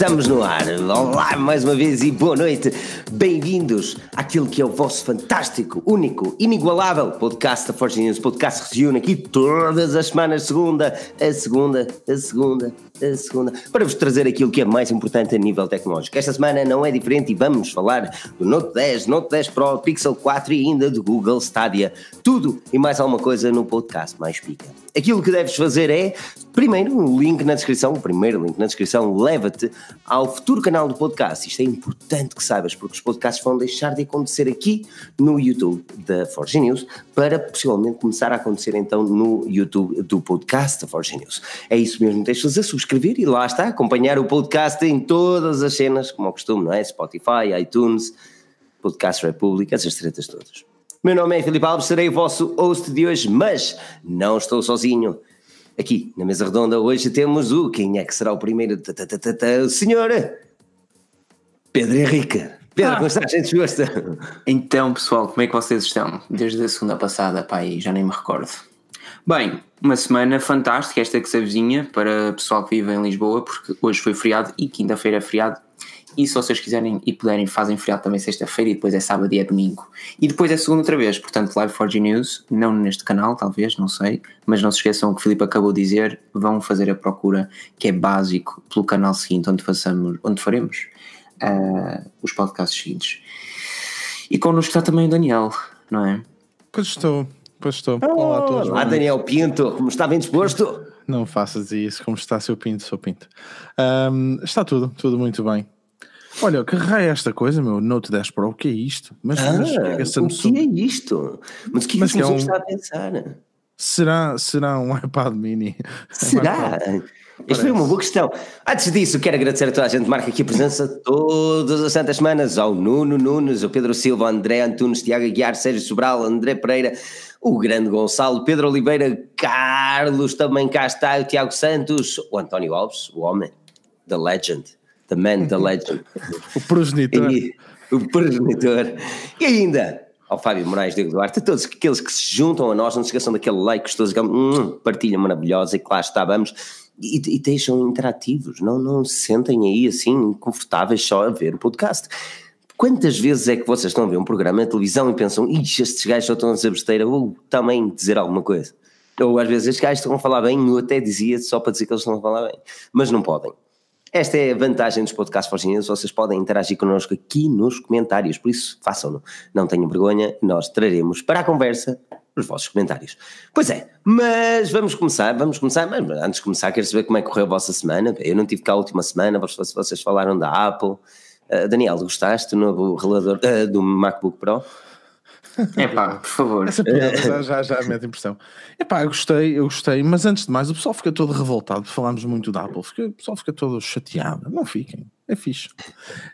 Estamos no ar. Olá, mais uma vez e boa noite. Bem-vindos àquilo que é o vosso fantástico, único, inigualável podcast da Forge News. Podcast que se reúne aqui todas as semanas, segunda, a segunda, a segunda, a segunda, para vos trazer aquilo que é mais importante a nível tecnológico. Esta semana não é diferente e vamos falar do Note 10, Note 10 Pro, Pixel 4 e ainda do Google Stadia. Tudo e mais alguma coisa no podcast mais pica. Aquilo que deves fazer é, primeiro, um link na descrição, o primeiro link na descrição leva-te ao futuro canal do podcast. Isto é importante que saibas, porque os podcasts vão deixar de acontecer aqui no YouTube da Forge News para possivelmente começar a acontecer então no YouTube do podcast da Forge News. É isso mesmo, tens de fazer subscrever e lá está, acompanhar o podcast em todas as cenas, como ao costume, não é? Spotify, iTunes, Podcast República, essas tretas todas. Meu nome é Filipe Alves, serei o vosso host de hoje, mas não estou sozinho. Aqui na mesa redonda hoje temos o quem é que será o primeiro? O senhor Pedro Henrique. Pedro, ah. como estás? Gente gosta? Então, pessoal, como é que vocês estão? Desde a segunda passada, pai, já nem me recordo. Bem, uma semana fantástica esta que se avizinha para o pessoal que vive em Lisboa, porque hoje foi feriado e quinta-feira é feriado. E se vocês quiserem e puderem, fazem feriado também sexta-feira e depois é sábado e é domingo. E depois é segunda outra vez, portanto, Live 4G News, não neste canal, talvez, não sei, mas não se esqueçam o que o Filipe acabou de dizer, vão fazer a procura, que é básico, pelo canal seguinte, onde, façamos, onde faremos uh, os podcasts seguintes. E connosco está também o Daniel, não é? Pois estou, pois estou. Oh, Olá a todos. Olá, Daniel Pinto, como está bem disposto? Não faças isso, como está seu Pinto, seu Pinto. Um, está tudo, tudo muito bem. Olha, que raio é esta coisa, meu? Note 10 Pro, o que é isto? Mas, ah, mas é o que é isto? Mas o que é que é um... está a pensar? Será, será um iPad mini? Será? Isto foi uma boa questão. Antes disso, quero agradecer a toda a gente que marca aqui a presença todas as santas semanas, ao Nuno Nunes, ao Pedro Silva, ao André Antunes, Tiago Aguiar, Sérgio Sobral, André Pereira, o grande Gonçalo, Pedro Oliveira, Carlos, também cá está, o Tiago Santos, o António Alves, o homem, the legend, The Man, The Legend. o progenitor. E, o progenitor. E ainda ao Fábio Moraes, Diego Duarte, a todos aqueles que se juntam a nós, não se esqueçam daquele like gostoso, hum, partilha maravilhosa e que lá estávamos e, e deixam interativos, não, não se sentem aí assim confortáveis só a ver o podcast. Quantas vezes é que vocês estão a ver um programa na televisão e pensam, ixi, estes gajos só estão a dizer besteira, ou também dizer alguma coisa? Ou às vezes estes gajos estão a falar bem, eu até dizia só para dizer que eles estão a falar bem, mas não podem. Esta é a vantagem dos podcasts forginhos, vocês podem interagir connosco aqui nos comentários, por isso façam-no. Não tenham vergonha, nós traremos para a conversa os vossos comentários. Pois é, mas vamos começar, vamos começar, mas antes de começar quero saber como é que correu a vossa semana, eu não tive cá a última semana, vocês falaram da Apple, uh, Daniel, gostaste do novo relador uh, do MacBook Pro? É pá, por favor. Essa pergunta já, já mete impressão. É pá, eu gostei, eu gostei, mas antes de mais, o pessoal fica todo revoltado. Falámos muito da Apple, fica, o pessoal fica todo chateado. Não fiquem, é fixe.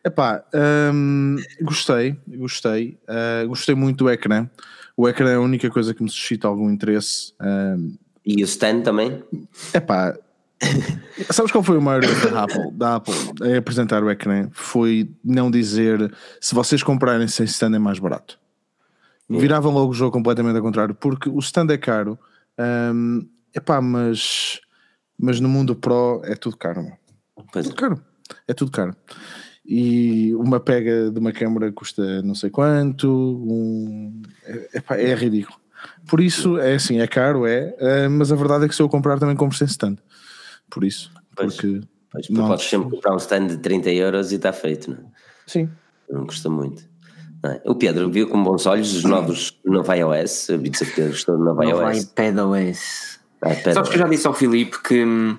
É pá, hum, gostei, gostei, uh, gostei muito do ecrã. O ecrã é a única coisa que me suscita algum interesse. Um, e o stand também? É pá. Sabes qual foi o maior erro da Apple, da Apple a apresentar o ecrã? Foi não dizer se vocês comprarem sem stand é mais barato viravam logo o jogo completamente ao contrário, porque o stand é caro, um, epá, mas, mas no mundo pro é tudo caro. Pois tudo é. caro. É tudo caro. E uma pega de uma câmera custa não sei quanto, um, epá, é ridículo. Por isso, é assim, é caro, é, uh, mas a verdade é que se eu comprar também compro sem stand. Por isso, pois, porque. Pois, não, podes sempre comprar um stand de 30 euros e está feito, não é? Sim. Não custa muito. É? O Pedro viu com bons olhos os novos novo iOS, a Big Pedro gostou do novo iOS. iPadOS. iPad sabes que eu já disse ao Filipe que hum,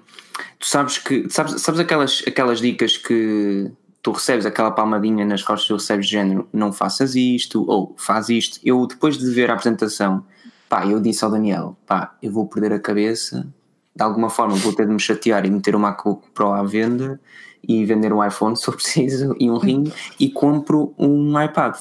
tu sabes que sabes, sabes aquelas, aquelas dicas que tu recebes aquela palmadinha nas costas, tu recebes de género, não faças isto, ou faz isto. Eu, depois de ver a apresentação, pá, eu disse ao Daniel, pá, eu vou perder a cabeça, de alguma forma vou ter de me chatear e meter o MacBook Pro à venda e vender um iPhone se for preciso e um ring e compro um iPad.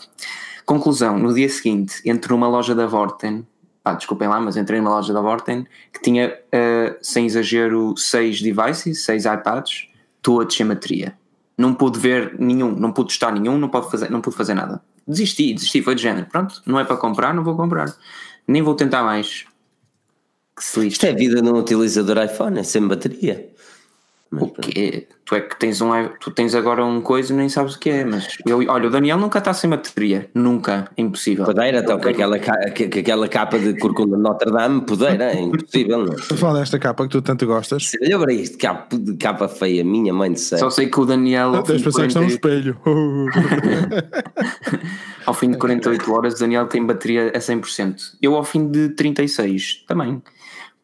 Conclusão, no dia seguinte entro numa loja da Vorten, pá, desculpem lá, mas entrei numa loja da Vorten que tinha, uh, sem exagero, seis devices, seis iPads, todos sem bateria. Não pude ver nenhum, não pude testar nenhum, não pude fazer, não pude fazer nada. Desisti, desisti, foi de género. Pronto, não é para comprar, não vou comprar. Nem vou tentar mais. Que se Isto é vida num utilizador iPhone, é sem bateria. O quê? Tu é que tens um tu tens agora um coisa e nem sabes o que é, mas eu, olha, o Daniel nunca está sem bateria, nunca, é impossível. Podeira, então, com aquela, com aquela capa de corcunda de Notre Dame, podeira, é impossível. Não. Estou a falar desta capa que tu tanto gostas. Olha para isto, capa, capa feia, minha mãe de céu. Só sei que o Daniel. Tens pensar que está um espelho. ao fim de 48 horas, o Daniel tem bateria a 100%. Eu, ao fim de 36, também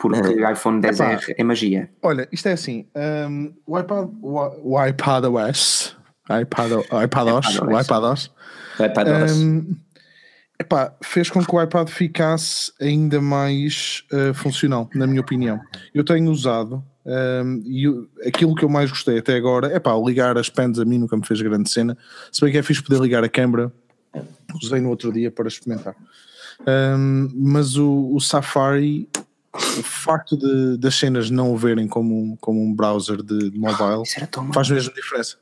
porque é. iPhone 10R é magia. Olha, isto é assim: um, o iPad, o, o iPad OS, iPad, iPadOS, o iPadOS, iPadOS. Um, epá, fez com que o iPad ficasse ainda mais uh, funcional, na minha opinião. Eu tenho usado um, e aquilo que eu mais gostei até agora é pá, ligar as pens a mim nunca me fez grande cena. Se bem que é fixe poder ligar a câmera, usei no outro dia para experimentar. Um, mas o, o Safari o facto de, das cenas não o verem como um, como um browser de, de mobile faz mesmo diferença.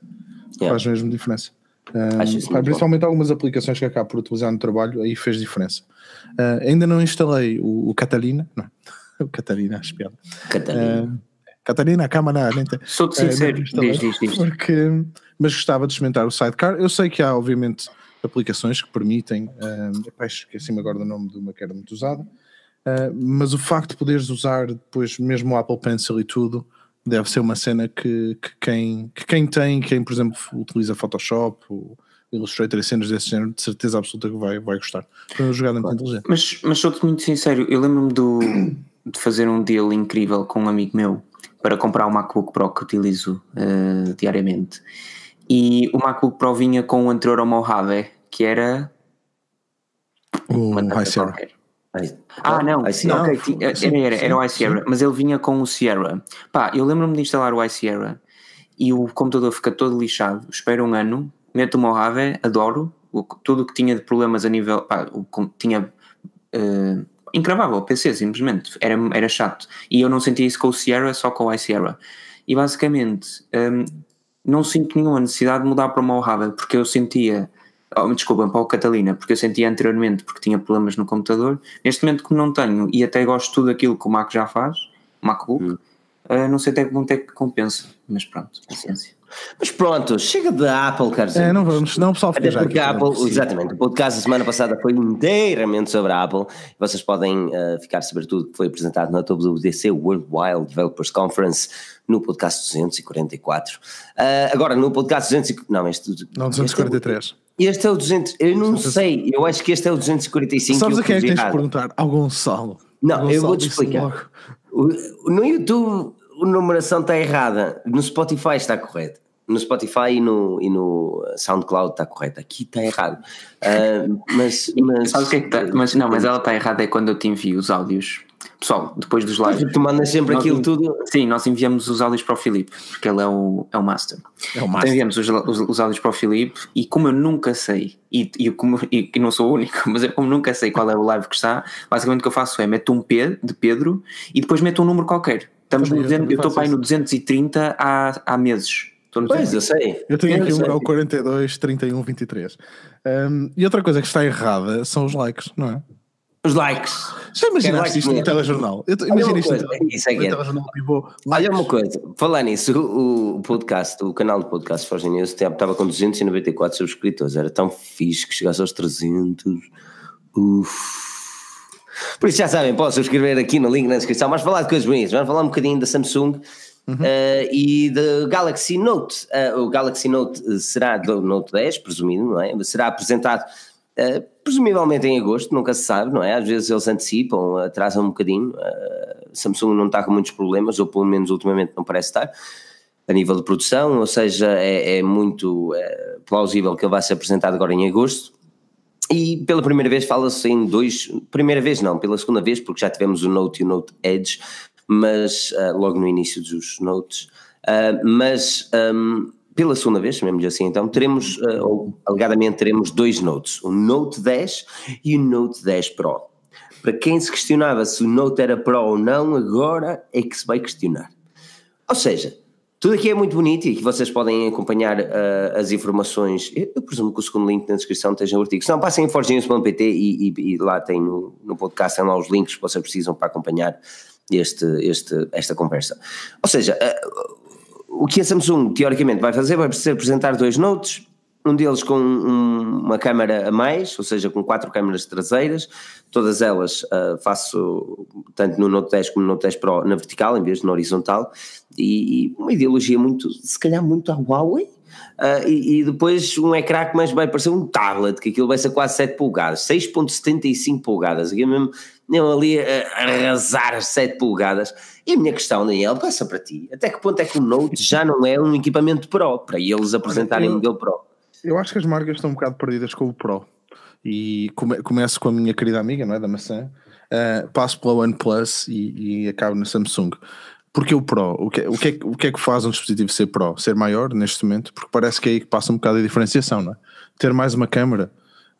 Yeah. Faz mesmo diferença. Um, principalmente bom. algumas aplicações que acabo por utilizar no trabalho, aí fez diferença. Uh, ainda não instalei o, o Catalina, não, o Catalina, acho piada. Catalina. Uh, Catarina, a câmara nem tem. Sou-te sincero, uh, diz, diz, diz. Porque, mas gostava de experimentar o Sidecar. Eu sei que há, obviamente, aplicações que permitem, uh, esqueci-me agora do nome de uma que era muito usada, Uh, mas o facto de poderes usar depois mesmo o Apple Pencil e tudo deve ser uma cena que, que, quem, que quem tem, quem por exemplo utiliza Photoshop ou Illustrator e cenas desse género, de certeza absoluta que vai, vai gostar. Foi uma jogada muito inteligente. Mas, mas sou-te muito sincero, eu lembro-me do, de fazer um deal incrível com um amigo meu para comprar o MacBook Pro que utilizo uh, diariamente. E o MacBook Pro vinha com o anterior ao Mojave, que era. O High Sierra. Ah, não, não okay, era, era, era o iSierra, mas ele vinha com o Sierra. Pá, eu lembro-me de instalar o iSierra e o computador fica todo lixado. Espero um ano, meto o Mojave, adoro. O, tudo o que tinha de problemas a nível. Pá, o, tinha. Uh, encravava o PC simplesmente, era, era chato. E eu não sentia isso com o Sierra, só com o iSierra. E basicamente, um, não sinto nenhuma necessidade de mudar para o Mojave, porque eu sentia oh, desculpem, para o Catalina, porque eu sentia anteriormente porque tinha problemas no computador. Neste momento, como não tenho e até gosto de tudo aquilo que o Mac já faz, o MacBook, hum. uh, não sei até que ponto é que compensa, mas pronto, paciência. Mas pronto, chega da Apple, caros É, não vamos, não pessoal fica já porque a Apple, exatamente, o podcast da semana passada foi inteiramente sobre a Apple. Vocês podem uh, ficar a saber tudo que foi apresentado na WWDC World Wild Developers Conference no podcast 244. Uh, eh, agora, no podcast 200, não, este, não, 243. Este, este é o 200, eu não sei, eu acho que este é o 245. Sabes a quem é que tens de perguntar? Ao Gonçalo. Não, Gonçalo eu vou-te explicar. no YouTube a numeração está errada, no Spotify está correto. No Spotify e no, e no SoundCloud está correto, aqui está errado. Uh, mas, mas, Sabe o que é que está? Mas não, mas ela está errada é quando eu te envio os áudios Pessoal, depois dos lives. Tu mandas sempre aquilo tudo. Sim, nós enviamos os áudios para o Filipe, porque ele é o, é o master. É o master. Então enviamos os, os, os, áudios para o Filipe e como eu nunca sei, e, e, como, e, e não sou o único, mas eu como nunca sei qual é o live que está, basicamente o que eu faço é meto um P de Pedro e depois meto um número qualquer. Estamos também, no, eu, eu estou para aí no 230 há, há meses. Pois, eu sei. Eu tenho aqui um, o 42, 31, 23. Um, e outra coisa que está errada são os likes, não é? Os likes. Já imaginaste isto no telejornal? Imagina isto isso é no telejornal pivô. Olha uma coisa, falar nisso, o, o podcast, o canal de podcast Forge News estava com 294 subscritores, era tão fixe que chegasse aos 300. Uf. Por isso já sabem, posso subscrever aqui no link na descrição. Mas falar de coisas bonitas, vamos falar um bocadinho da Samsung uhum. uh, e da Galaxy Note. Uh, o Galaxy Note será do Note 10, presumido, não é? Será apresentado Uh, presumivelmente em agosto, nunca se sabe, não é? Às vezes eles antecipam, atrasam um bocadinho. Uh, Samsung não está com muitos problemas, ou pelo menos ultimamente não parece estar, a nível de produção, ou seja, é, é muito é, plausível que ele vá ser apresentado agora em agosto. E pela primeira vez fala-se em dois, primeira vez não, pela segunda vez, porque já tivemos o Note e o Note Edge, mas uh, logo no início dos Notes, mas um, pela segunda vez, chamemos assim então, teremos, uh, ou alegadamente teremos dois Notes, o Note 10 e o Note 10 Pro. Para quem se questionava se o Note era Pro ou não, agora é que se vai questionar. Ou seja, tudo aqui é muito bonito e que vocês podem acompanhar uh, as informações. Eu, eu, presumo que o segundo link na descrição esteja o artigo. Se não, passem em forginhos.pt e, e, e, lá tem no, no podcast, tem lá os links que vocês precisam para acompanhar este, este, esta conversa. Ou seja, uh, o que a Samsung teoricamente vai fazer vai ser apresentar dois notes, um deles com um, uma câmera a mais, ou seja, com quatro câmaras traseiras, todas elas uh, faço tanto no Note 10 como no Note 10 Pro na vertical em vez de na horizontal, e, e uma ideologia muito, se calhar muito à Huawei, uh, e, e, depois um ecrã que mais vai parecer um tablet, que aquilo vai ser quase 7 polegadas, 6.75 polegadas, aqui mesmo, mesmo ali a arrasar as 7 polegadas, e a minha questão, Daniel, passa para ti, até que ponto é que o Note já não é um equipamento Pro, para eles apresentarem o modelo Pro? Eu acho que as marcas estão um bocado perdidas com o Pro. E come, começo com a minha querida amiga, não é? Da maçã. Uh, passo pela OnePlus e, e acabo na Samsung. Porque o Pro, o que, o, que é, o que é que faz um dispositivo ser Pro? Ser maior neste momento? Porque parece que é aí que passa um bocado a diferenciação, não é? Ter mais uma câmera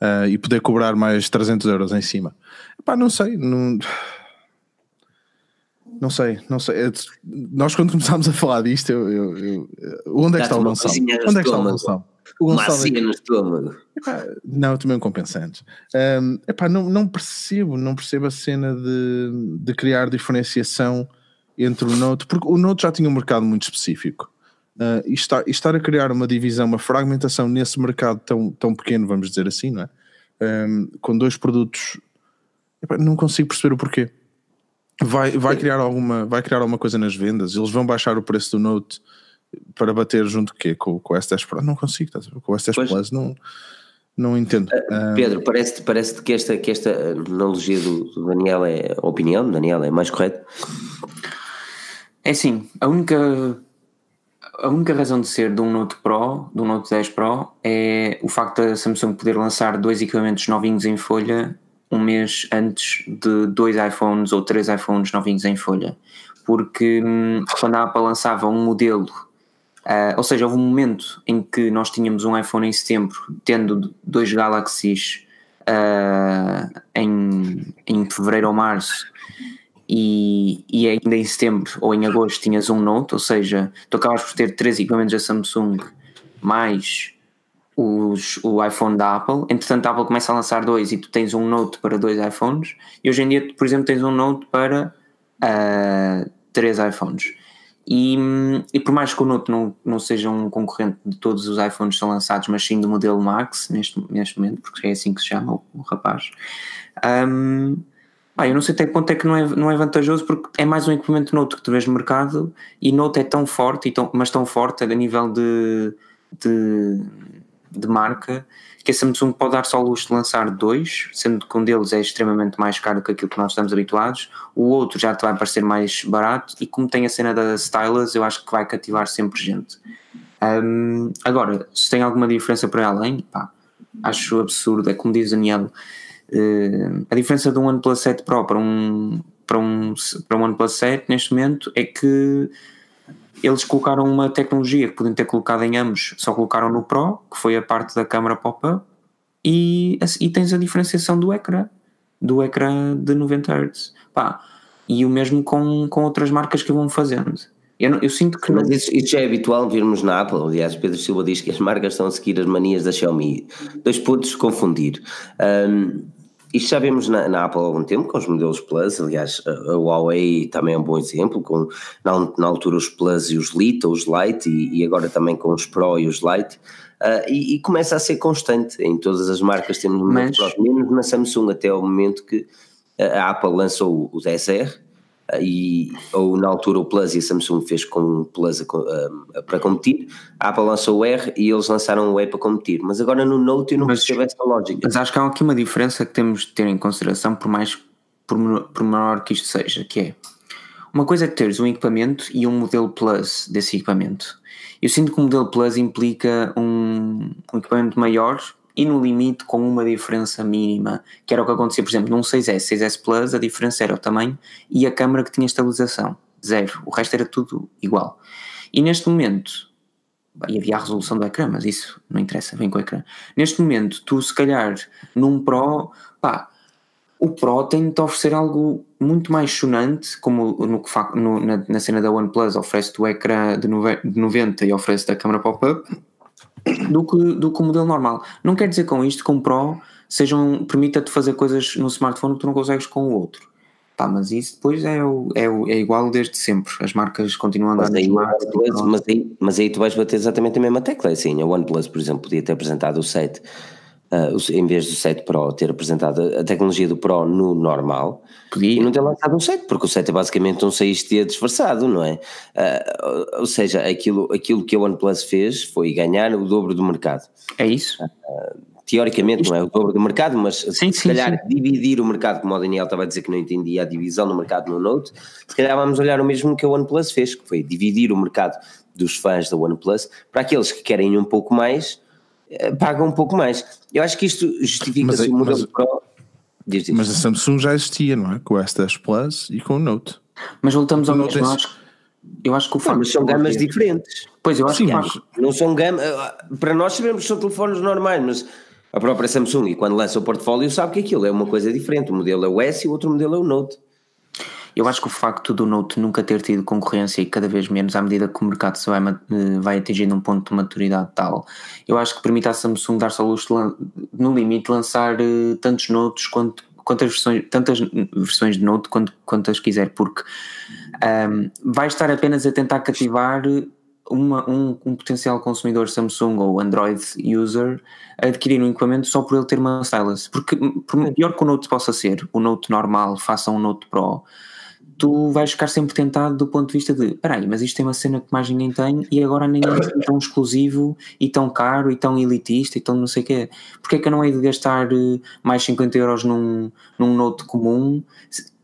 uh, e poder cobrar mais 300 euros em cima. Pá, não sei, não, não sei, não sei. Nós quando começámos a falar disto, eu, eu, eu onde é que está o Gonçalo? Onde é que está o Gonçalo? O Gonçalo é no estômago. Epá, não, também um compensante. Um, epá, não, não percebo, não percebo a cena de, de criar diferenciação entre o Note, porque o Note já tinha um mercado muito específico. Uh, e, estar, e estar a criar uma divisão, uma fragmentação nesse mercado tão, tão pequeno, vamos dizer assim, não é? Um, com dois produtos, não consigo perceber o porquê. Vai, vai, criar alguma, vai criar alguma coisa nas vendas? Eles vão baixar o preço do Note para bater junto quê? Com, com o S10 Pro? Não consigo, com o S10 pois. Plus não, não entendo. Uh, Pedro, parece-te parece que, esta, que esta analogia do, do Daniel é a opinião do Daniel é mais correta? É sim, a única a única razão de ser de um Note Pro, do Note 10 Pro, é o facto da Samsung poder lançar dois equipamentos novinhos em folha um mês antes de dois iPhones ou três iPhones novinhos em folha. Porque hum, quando a Apple lançava um modelo Uh, ou seja, houve um momento em que nós tínhamos um iPhone em setembro, tendo dois Galaxies uh, em, em fevereiro ou março, e, e ainda em setembro ou em agosto tinhas um Note, ou seja, tu acabas por ter três equipamentos da Samsung mais os, o iPhone da Apple. Entretanto, a Apple começa a lançar dois e tu tens um Note para dois iPhones, e hoje em dia, por exemplo, tens um Note para uh, três iPhones. E, e por mais que o Note não, não seja um concorrente de todos os iPhones que são lançados, mas sim do modelo Max neste, neste momento, porque é assim que se chama o, o rapaz. Um, ah, eu não sei até ponto é que não é, não é vantajoso porque é mais um equipamento Note que tu vês no mercado e Note é tão forte, tão, mas tão forte a nível de, de, de marca que a Samsung pode dar só luxo de lançar dois, sendo que um deles é extremamente mais caro que aquilo que nós estamos habituados, o outro já te vai parecer mais barato, e como tem a cena da stylus, eu acho que vai cativar sempre gente. Um, agora, se tem alguma diferença para além, pá, acho absurdo, é como diz Daniel, uh, a diferença de um OnePlus 7 Pro para um, para um, para um OnePlus 7 neste momento é que eles colocaram uma tecnologia que podiam ter colocado em ambos, só colocaram no Pro, que foi a parte da câmara pop-up, e, e tens a diferenciação do ecrã, do ecrã de 90 Hz. Pá, e o mesmo com, com outras marcas que vão fazendo. Eu, eu sinto que. Mas isso, isso, já é habitual virmos na Apple. Aliás, Pedro Silva diz que as marcas estão a seguir as manias da Xiaomi. Dois pontos, confundir. Um, isto já vemos na, na, Apple há algum tempo, com os modelos Plus, aliás, a, a Huawei também é um bom exemplo, com na, na, altura os Plus e os Lite, ou os Lite, e, e, agora também com os Pro e os Lite, uh, e, e, começa a ser constante em todas as marcas, temos modelos Mas... menos na Samsung até o momento que a Apple lançou o 10R, e, ou na altura o Plus e a Samsung fez com o Plus a, a, para competir, a Apple lançou o R e eles lançaram o E para competir, mas agora no Note eu não mas, percebo essa lógica. Mas acho que há aqui uma diferença que temos de ter em consideração, por mais por, por menor que isto seja, que é uma coisa é teres um equipamento e um modelo Plus desse equipamento. Eu sinto que o modelo Plus implica um, um equipamento maior e no limite com uma diferença mínima, que era o que acontecia, por exemplo, num 6S, 6S Plus, a diferença era o tamanho e a câmera que tinha estabilização, zero, o resto era tudo igual. E neste momento, e havia a resolução do ecrã, mas isso não interessa, vem com o ecrã. Neste momento, tu se calhar num Pro, pá, o Pro tem de oferecer algo muito mais sonante, como no, no, na, na cena da OnePlus oferece-te o ecrã de 90 e oferece-te a câmera pop-up, do que, do que o modelo normal. Não quer dizer com isto que um Pro sejam, permita-te fazer coisas no smartphone que tu não consegues com o outro. Pá, mas isso depois é, o, é, o, é igual desde sempre. As marcas continuam a andar mas aí, mas, aí, mas aí tu vais bater exatamente a mesma tecla. Assim, a OnePlus, por exemplo, podia ter apresentado o 7, uh, em vez do 7 Pro, ter apresentado a tecnologia do Pro no normal podia. e não ter lançado o 7, porque o 7 é basicamente um 6T disfarçado, não é? Uh, ou seja, aquilo, aquilo que a OnePlus fez foi ganhar o dobro do mercado. É isso? Uh, teoricamente Isto... não é o dobro do mercado, mas sim, se sim, calhar sim. dividir o mercado, como o Daniel estava a dizer que não entendia a divisão do mercado no Note, se calhar vamos olhar o mesmo que a OnePlus fez, que foi dividir o mercado dos fãs da OnePlus para aqueles que querem um pouco mais, eh, pagam um pouco mais. Eu acho que isto justifica-se o modelo mas, Pro. Diz, diz. Mas a Samsung já existia, não é? Com o S10 Plus e com o Note. Mas voltamos ao mesmo, eu acho, eu acho que o facto. Mas são gamas diferentes. Pois eu acho Sim, que mas... não são gamas. Eh, para nós sabemos que são telefones normais, mas a própria Samsung, quando lança o portfólio, sabe que aquilo é uma coisa diferente. O modelo é o S e o outro modelo é o Note. Eu acho que o facto do Note nunca ter tido concorrência e cada vez menos à medida que o mercado se vai, eh, vai atingindo um ponto de maturidade tal, eu acho que permite à Samsung dar-se ao luxo de, no limite lançar uh, tantos Notes quanto, quantas versões, tantas versões de Note quanto, quantas quiser, porque um, vai estar apenas a tentar cativar uma, um, um, potencial consumidor Samsung ou Android user a adquirir um equipamento só por ele ter uma stylus. Porque, por pior que o Note possa ser, o Note normal faça um Note Pro, tu vais ficar sempre tentado do ponto de vista de peraí, mas isto tem uma cena que mais ninguém tem e agora ninguém é tão exclusivo e tão caro e tão elitista e tão não sei o quê. Porque é que eu não hei de gastar eh, mais 50 euros num, num Note comum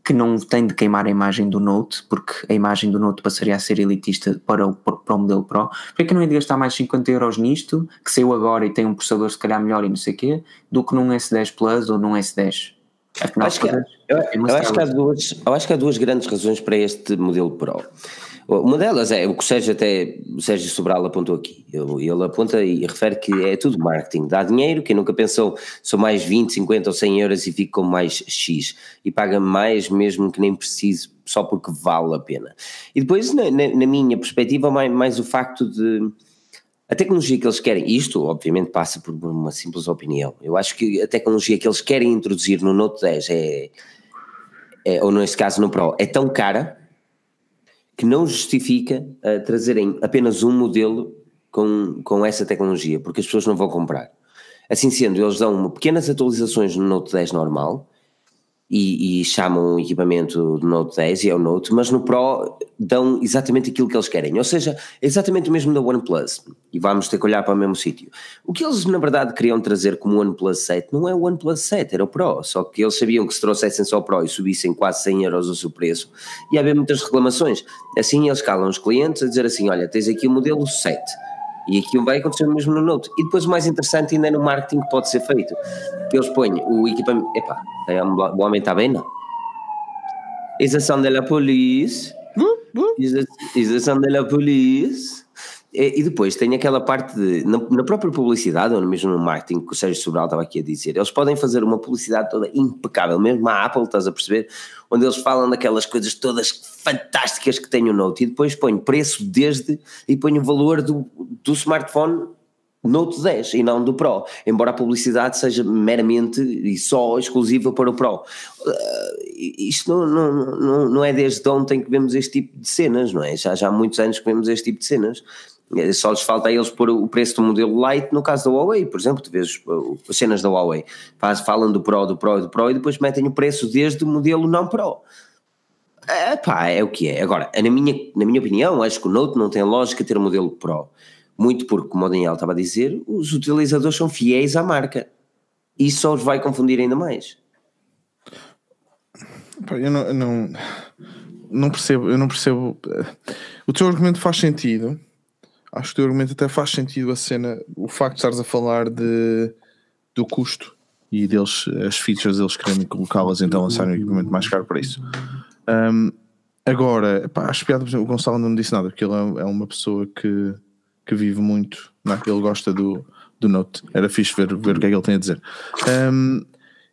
que não tem de queimar a imagem do Note, porque a imagem do Note passaria a ser elitista para o, para o modelo Pro. Porque é que não é de gastar mais 50 euros nisto, que saiu agora e tem um processador se calhar melhor e não sei o quê, do que num S10 Plus ou num S10? Afinal, acho que, eu, eu, acho que há duas, eu acho que há duas grandes razões para este modelo Pro. Uma delas é o que o Sérgio até o Sérgio Sobral apontou aqui. Ele aponta e refere que é tudo marketing. Dá dinheiro, quem nunca pensou são mais 20, 50 ou 100 euros e fica com mais X. E paga mais mesmo que nem precise, só porque vale a pena. E depois, na, na, na minha perspectiva, mais, mais o facto de a tecnologia que eles querem, isto obviamente passa por uma simples opinião. Eu acho que a tecnologia que eles querem introduzir no Note 10 é, é ou neste caso no Pro, é tão cara que não justifica uh, trazerem apenas um modelo com, com essa tecnologia, porque as pessoas não vão comprar. Assim sendo, eles dão pequenas atualizações no Note 10 normal, e, e, chamam o equipamento Note 10 e é o Note, mas no Pro dão exatamente aquilo que eles querem, ou seja, é exatamente o mesmo da OnePlus, e vamos ter que olhar para o mesmo sítio. O que eles na verdade queriam trazer como OnePlus 7 não é o OnePlus 7, era o Pro, só que eles sabiam que se trouxessem só o Pro e subissem quase 100 euros o seu preço, ia haver muitas reclamações, assim eles calam os clientes a dizer assim, olha, tens aqui o modelo 7, e aqui vai acontecer o mesmo no Note. E depois o mais interessante ainda é no marketing que pode ser feito. Eles põem o equipamento. Epá, é o homem está bem, não? De la police. Ização de la police. E, depois tem aquela parte de, na, na, própria publicidade, ou mesmo no marketing, que o Sérgio Sobral estava aqui a dizer, eles podem fazer uma publicidade toda impecável, mesmo a Apple, estás a perceber? Onde eles falam daquelas coisas todas fantásticas que tem o Note e depois põem preço desde e põem o valor do, do smartphone Note 10 e não do Pro, embora a publicidade seja meramente e só exclusiva para o Pro. Uh, isto não, não, não, não é desde ontem que vemos este tipo de cenas, não é? Já, já há muitos anos que vemos este tipo de cenas. É, só lhes falta a eles pôr o preço do modelo Lite no caso da Huawei, por exemplo, tu vês as cenas da Huawei, Faz, falam do Pro, do Pro e do Pro e depois metem o preço desde o modelo não Pro. É, pá, é o que é. Agora, na minha, na minha opinião, acho que o Note não tem lógica ter o modelo Pro. Muito porque, como o Daniel estava a dizer, os utilizadores são fiéis à marca. Isso só os vai confundir ainda mais. Eu não, não, não percebo, eu não percebo. O teu argumento faz sentido, acho que o argumento até faz sentido a cena, o facto de estares a falar de, do custo e deles, as features eles querem colocá-las, então lançarem um equipamento mais caro para isso. Um, agora, pá, acho piada, o Gonçalo não me disse nada, porque ele é, é uma pessoa que, que vive muito, não é? ele gosta do, do Note, era fixe ver, ver o que é que ele tem a dizer. Um,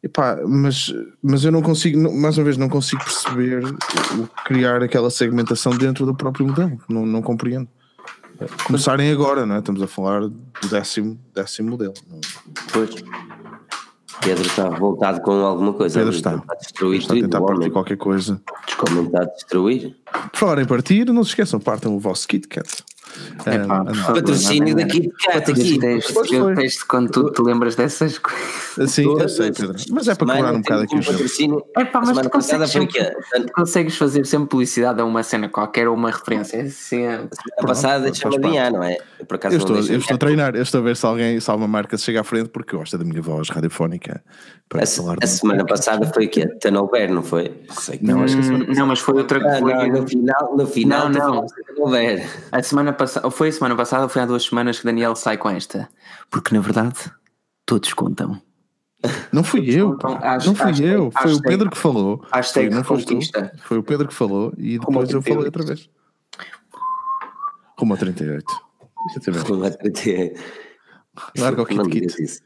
Epá, mas, mas eu não consigo, mais uma vez, não consigo perceber o, criar aquela segmentação dentro do próprio modelo. Não, não compreendo começarem agora, não é? Estamos a falar do décimo, décimo modelo. Pois. Pedro está revoltado com alguma coisa. Pedro está. Está a destruir Está a tentar partir homem. qualquer coisa. A destruir. Por falar em partir, não se esqueçam, partam o vosso Kit Kat. Epá, favor, Patrocínio daqui de Cat aqui. Eu detesto, Pois eu foi. detesto quando tu te lembras dessas coisas. Sim, eu sei, Pedro. Mas é para cobrar um bocado aqui o um patrocínio. É pá, A mas tu passada consegues, sempre, a tu consegues fazer sempre publicidade a uma cena qualquer ou uma referência. É sempre. semana passada faz deixa-me adivinhar, não é? Eu, por acaso Eu estou, eu estou a treinar, eu estou a ver se alguém, se alguma marca se chega à frente, porque gosta da minha voz radiofónica para A, falar a semana passada foi que a Tanover, não foi? Sei que Não, acho que a semana Hum, não, mas foi outra Ah, foi, não, no final, no final Não, não. Tanover. A semana passada, foi a semana passada, ou foi há duas semanas que Daniel sai com esta. Porque na verdade, todos contam. Não fui eu, Então, acho- não fui acho- eu, foi o Pedro que falou. hashtag Foi, não foste tu. reconquista. Foi o Pedro que falou e depois eu falei 38. outra vez. Rumo ao 38. Exatamente. Larga o Kit Kit.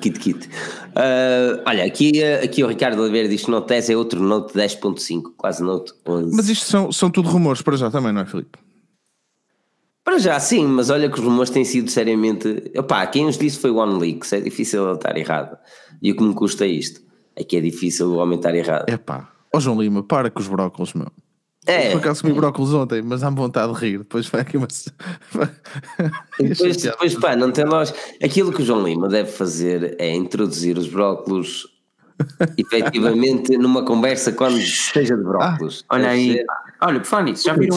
Kit Kit. Ah, olha, aqui, aqui o Ricardo Oliveira diz que Note 10 é outro Note 10.5, quase Note 11. Mas isto são, são tudo rumores para já também, não é, Filipe? Para já sim, mas olha que os rumores têm sido seriamente. Opá, quem nos disse foi o OneLeaks, é difícil ele estar errado. E o que me custa isto é que é difícil o homem estar errado. É pá. Ó João Lima, para com os brócolos, meu. É, Por acaso comi brócolos ontem, mas dá-me vontade de rir. Depois vai aqui uma. E depois, depois pá, não tem lógica. Aquilo que o João Lima deve fazer é introduzir os brócolos efetivamente numa conversa quando seja de brócolos. Olha Deve aí, ser. olha, por falar nisso, já viram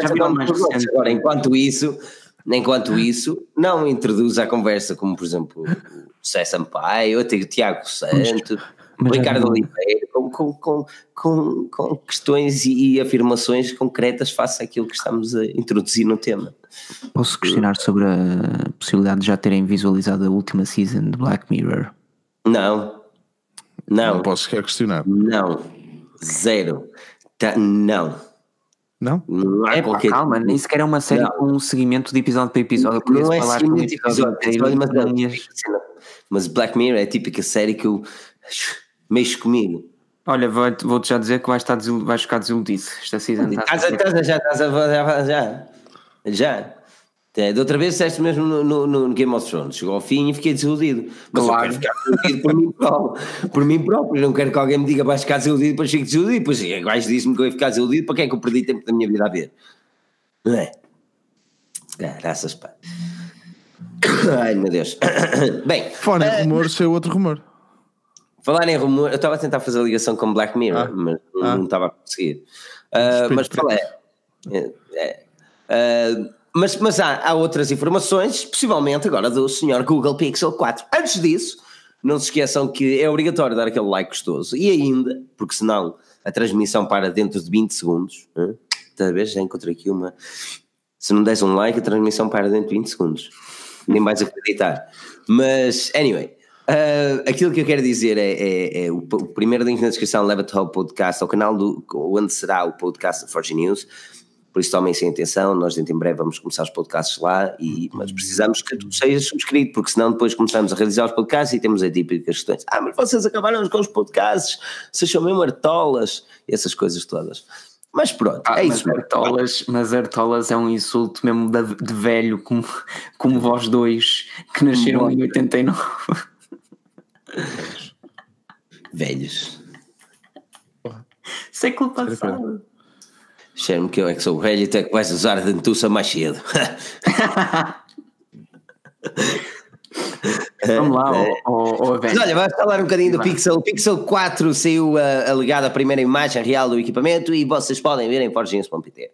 já viram a mais recente? Agora, enquanto isso, enquanto isso, não introduz a conversa como, por exemplo, o Cé Sampaio, até o Tiago Santos, mas Ricardo Oliveira, com, com, com, com, questões e, e afirmações concretas face àquilo que estamos a introduzir no tema. Posso questionar sobre a possibilidade de já terem visualizado a última season de Black Mirror? Não, não, Não posso sequer questionar. não, zero, Tá- não. Não? Não há É pá, qualquer calma, nem sequer é uma série Não. com um seguimento de episódio para episódio. Eu podia não é falar de seguimento de episódio, episódio, mas, é cena. mas Black Mirror é a típica série que eu mexo comigo. Olha, vou- vou-te já dizer que vais, estar desil- vais ficar desiludido. Esta season está Estás a- estás a- já, estás a já, já, já. É, De outra vez disseste mesmo no, no- no Game of Thrones, chegou ao fim e fiquei desiludido. Mas Claro. eu quero ficar desiludido por mim próprio, por mim próprio. Não quero que alguém me diga vais ficar desiludido, depois fico desiludido. Depois o gajo disse-me que eu ia ficar desiludido, para que é que eu perdi tempo da minha vida a ver? Não é? Graças, pá. Ai meu Deus. Bem, Fone eh, rumor, sei outro rumor. Falar em rumor, eu estava a tentar fazer a ligação com Black Mirror, Ah. mas não- Ah. não estava a conseguir. Espelho mas falei. É, é. Ah, mas mas há, há outras informações, possivelmente agora do senhor Google Pixel 4. Antes disso, não se esqueçam que é obrigatório dar aquele like gostoso. E ainda, porque senão a transmissão para dentro de 20 segundos. Talvez já encontrei aqui uma. Se não des um like, a transmissão para dentro de 20 segundos. Nem vais acreditar. Mas, anyway, ah, aquilo que eu quero dizer é, é- é o, o primeiro link na descrição leva-te ao podcast, ao canal do, onde será o podcast da Forge News. Por isso tomem sem atenção, nós dentro em breve vamos começar os podcasts lá, e, mas precisamos que tu sejas subscrito, porque senão depois começamos a realizar os podcasts e temos a típicas questões. Ah, mas vocês acabaram com os podcasts, vocês são mesmo artolas, essas coisas todas. Mas pronto, Ah, é mas isso. Artolas, mas Artolas é um insulto mesmo de, de velho, como, como vós dois que nasceram em 89. Velhos. Século passado. Cheiro-me que eu é que sou velho e tu é que vais usar a dentuça mais cedo. Vamos lá, É. ó, ó, Mas olha, vamos falar um bocadinho do Vai. Pixel. O Pixel 4 saiu a, a legada a primeira imagem real do equipamento e vocês podem ver em forginhos.pt.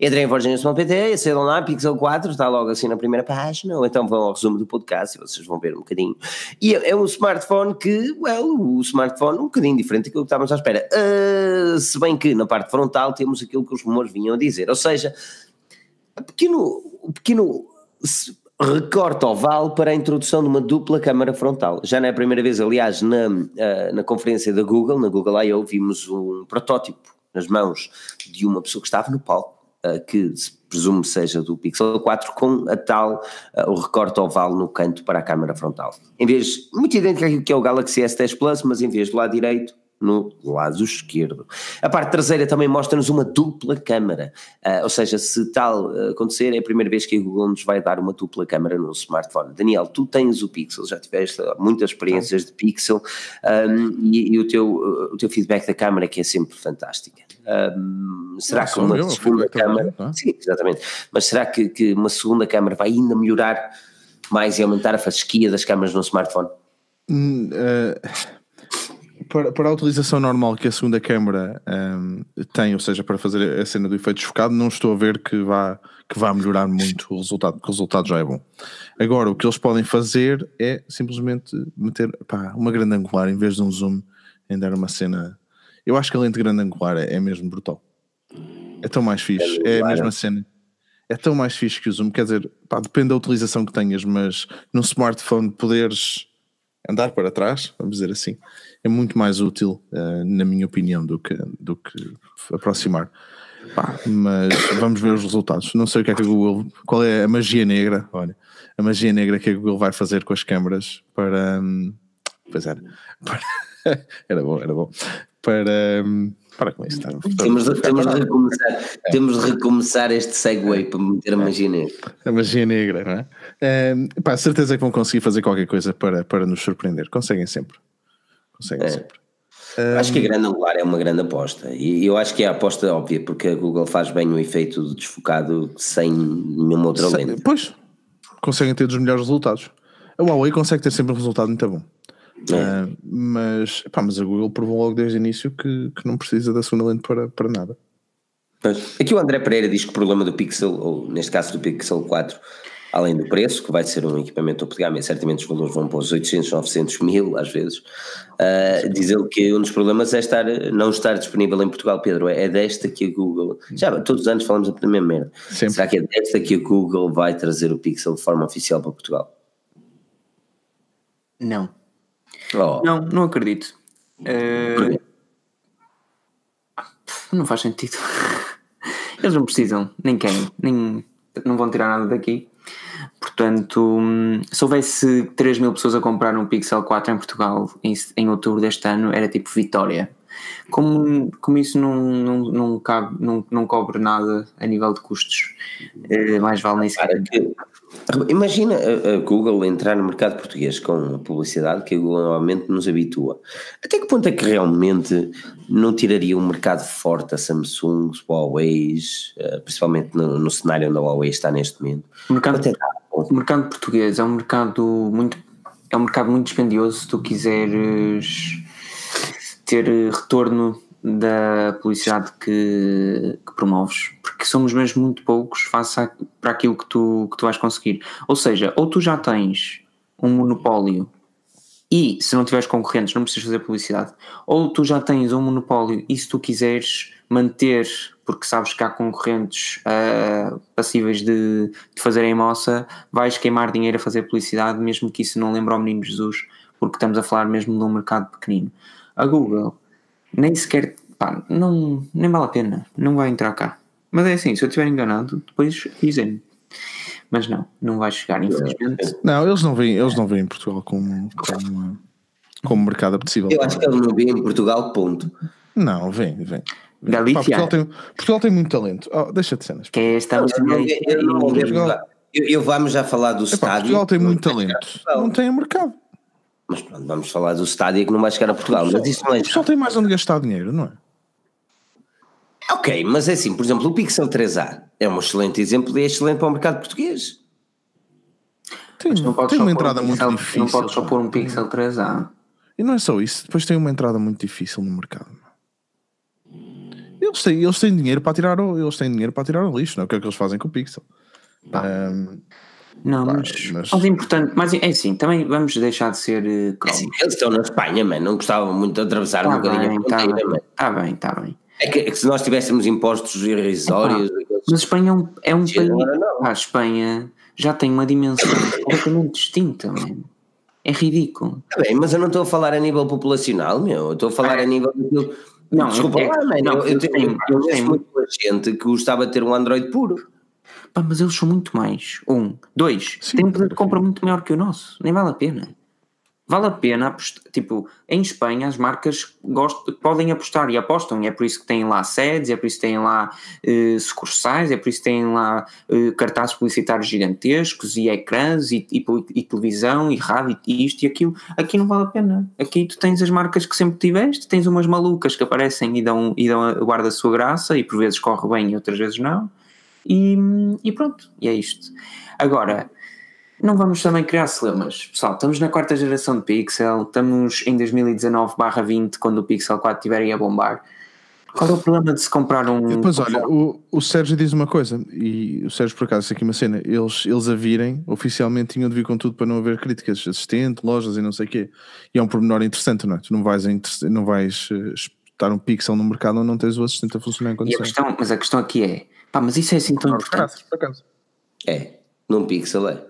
Entrem em forginhos.pt, acedam lá, Pixel 4, está logo assim na primeira página, ou então vão ao resumo do podcast e vocês vão ver um bocadinho. E é, é um smartphone que, well, o smartphone um bocadinho diferente daquilo que estávamos à espera. Ah, se bem que na parte frontal temos aquilo que os rumores vinham a dizer, ou seja, pequeno, o pequeno recorte oval para a introdução de uma dupla câmara frontal. Já não é a primeira vez, aliás, na, ah, na conferência da Google, na Google I.O., vimos um protótipo nas mãos de uma pessoa que estava no palco, ah, que se presume seja do Pixel 4, com a tal, ah, o recorte oval no canto para a câmara frontal. Em vez, muito idêntico àquilo que é o Galaxy S10 Plus, mas em vez do lado direito, no lado esquerdo. A parte traseira também mostra-nos uma dupla câmara, uh, ou seja, se tal acontecer, é a primeira vez que a Google nos vai dar uma dupla câmara no smartphone. Daniel, tu tens o Pixel, já tiveste muitas experiências de Pixel um, e, e, o, teu, o teu feedback da câmara que é sempre fantástica. Um, será que uma eu, segunda câmara... Também, é? Sim, exatamente. Mas será que, que uma segunda câmara vai ainda melhorar mais e aumentar a fasquia das câmaras no smartphone? Hum, uh para, para a utilização normal que a segunda câmara um, tem, ou seja, para fazer a cena do efeito desfocado, não estou a ver que vá, que vá melhorar muito o resultado, porque o resultado já é bom. Agora, o que eles podem fazer é simplesmente meter pá, uma grande angular em vez de um zoom, em dar uma cena. Eu acho que a lente grande angular é, é mesmo brutal. É tão mais fixe, é a mesma cena. É tão mais fixe que o zoom, quer dizer, pá, depende da utilização que tenhas, mas num smartphone poderes andar para trás, vamos dizer assim, é muito mais útil, uh, na minha opinião, do que, do que aproximar. Pá, mas vamos ver os resultados. Não sei o que é que a Google. Qual é a magia negra? Olha, a magia negra que a Google vai fazer com as câmaras para. Um, pois era. Para, era bom, era bom. Para. Um, para com isso, tá? temos, de, temos, de recomeçar, temos de recomeçar este segue para meter a magia negra. A magia negra, não é? é pá, certeza que vão conseguir fazer qualquer coisa para, para nos surpreender. Conseguem sempre. Conseguem é. sempre. Acho que a grande angular é uma grande aposta e eu acho que é a aposta óbvia porque a Google faz bem o efeito desfocado sem nenhuma outra lente. Pois, conseguem ter dos melhores resultados. A Huawei consegue ter sempre um resultado muito bom. É. Uh, mas, pá, mas a Google provou logo desde o início que, que não precisa da segunda lente para, para nada. Pois. Aqui o André Pereira diz que o problema do Pixel, ou neste caso do Pixel 4, além do preço, que vai ser um equipamento topo de gama, e certamente os valores vão para os 800, 900 mil às vezes, uh, diz ele que um dos problemas é estar, não estar disponível em Portugal, Pedro, é desta que a Google, já todos os anos falamos a mesma merda, Sempre. será que é desta que a Google vai trazer o Pixel de forma oficial para Portugal? Não. Oh. Não, não acredito. Uh, não faz sentido. Eles não precisam, nem querem, nem não vão tirar nada daqui. Portanto, se houvesse 3 mil pessoas a comprar um Pixel 4 em Portugal em, em outubro deste ano, era tipo vitória. Como, como isso não, não, não, cabe, não, não cobre nada a nível de custos, eh, mais vale nem sequer. Imagina a, a, Google entrar no mercado português com a publicidade que a Google normalmente nos habitua. Até que ponto é que realmente não tiraria um mercado forte a Samsung, Huawei, eh, principalmente no, no, cenário onde a Huawei está neste momento? O mercado, o mercado português é um mercado muito é um mercado muito dispendioso se tu quiseres ter retorno da publicidade que, que, promoves, porque somos mesmo muito poucos face a, para aquilo que tu, que tu vais conseguir. Ou seja, ou tu já tens um monopólio e se não tiveres concorrentes não precisas fazer publicidade, ou tu já tens um monopólio e se tu quiseres manter, porque sabes que há concorrentes uh, passíveis de, de fazerem moça, vais queimar dinheiro a fazer publicidade, mesmo que isso não lembre ao menino Jesus, porque estamos a falar mesmo de um mercado pequenino. A Google nem sequer, pá, não, nem vale a pena, não vai entrar cá. Mas é assim, se eu estiver enganado, depois dizem Mas não, não vai chegar, infelizmente. Não, eles não vêm, eles não vêm em Portugal como, como, como mercado apetecível. Eu acho que eles não vêm em Portugal, ponto. Não, vem, vem. Galícia. Pá, Portugal, tem, Portugal tem muito talento. Oh, deixa de cenas. Que é esta eu, eu, eu, eu, vamos já falar do Epá, estádio. Portugal tem muito talento. Não tem mercado. Mas pronto, vamos falar do estádio que não vai chegar a Portugal. Mas isso não é. O pessoal tem mais onde gastar dinheiro, não é? Ok, mas é assim, por exemplo, o Pixel 3A é um excelente exemplo e é excelente para o mercado português. Tem, tem uma entrada um muito pixel, difícil. Não podes só pôr um Pixel 3A. E não é só isso, depois tem uma entrada muito difícil no mercado. Eles têm, eles têm dinheiro para tirar o, eles têm dinheiro para tirar o lixo, não é o que é que eles fazem com o Pixel. Um, não, Pá, mas, mas... mas importante, mas é assim, também vamos deixar de ser uh, é assim, Eles estão na Espanha, mano, não gostavam muito de atravessar tá um bocadinho a fronteira, Está bem, está bem. É que, é que, se nós tivéssemos impostos irrisórios. mas a Espanha é um, é um país. A Espanha já tem uma dimensão completamente distinta, mano. É ridículo. Tá bem, mas eu não estou a falar a nível populacional, meu. Eu estou a falar é. a nível. Não, desculpa é, lá, mano. Não, eu, eu, eu, tenho, eu, tenho muita gente que gostava de ter um Android puro. Pá, mas eles são muito mais. Um. Dois. Sim, têm um poder de compra muito maior que o nosso. Nem vale a pena. vale a pena apostar, tipo, em Espanha as marcas gostam, podem apostar e apostam, e é por isso que têm lá sedes, é por isso que têm lá uh, sucursais, é por isso que têm lá uh, cartazes publicitários gigantescos e ecrãs e, e, e, televisão e rádio e isto e aquilo. Aqui não vale a pena. Aqui tu tens as marcas que sempre tiveste, tens umas malucas que aparecem e dão, e dão a guarda a sua graça e por vezes corre bem e outras vezes não. E, e pronto, e é isto. Agora, não vamos também criar celemas. Pessoal, estamos na quarta geração de Pixel, estamos em 2019-20, quando o Pixel 4 estiver a bombar. Qual é o problema de se comprar um. Pois olha, o, o Sérgio diz uma coisa, e o Sérgio, por acaso, aqui uma cena, eles, eles a virem, oficialmente tinham de vir com tudo para não haver críticas, assistente, lojas e não sei o quê. E é um pormenor interessante, não é? Tu não vais, não vais uh, estar um pixel no mercado onde não tens o assistente a funcionar em condições. A questão, mas a questão aqui é, pá, mas isso é assim tão importante? É, num pixel é.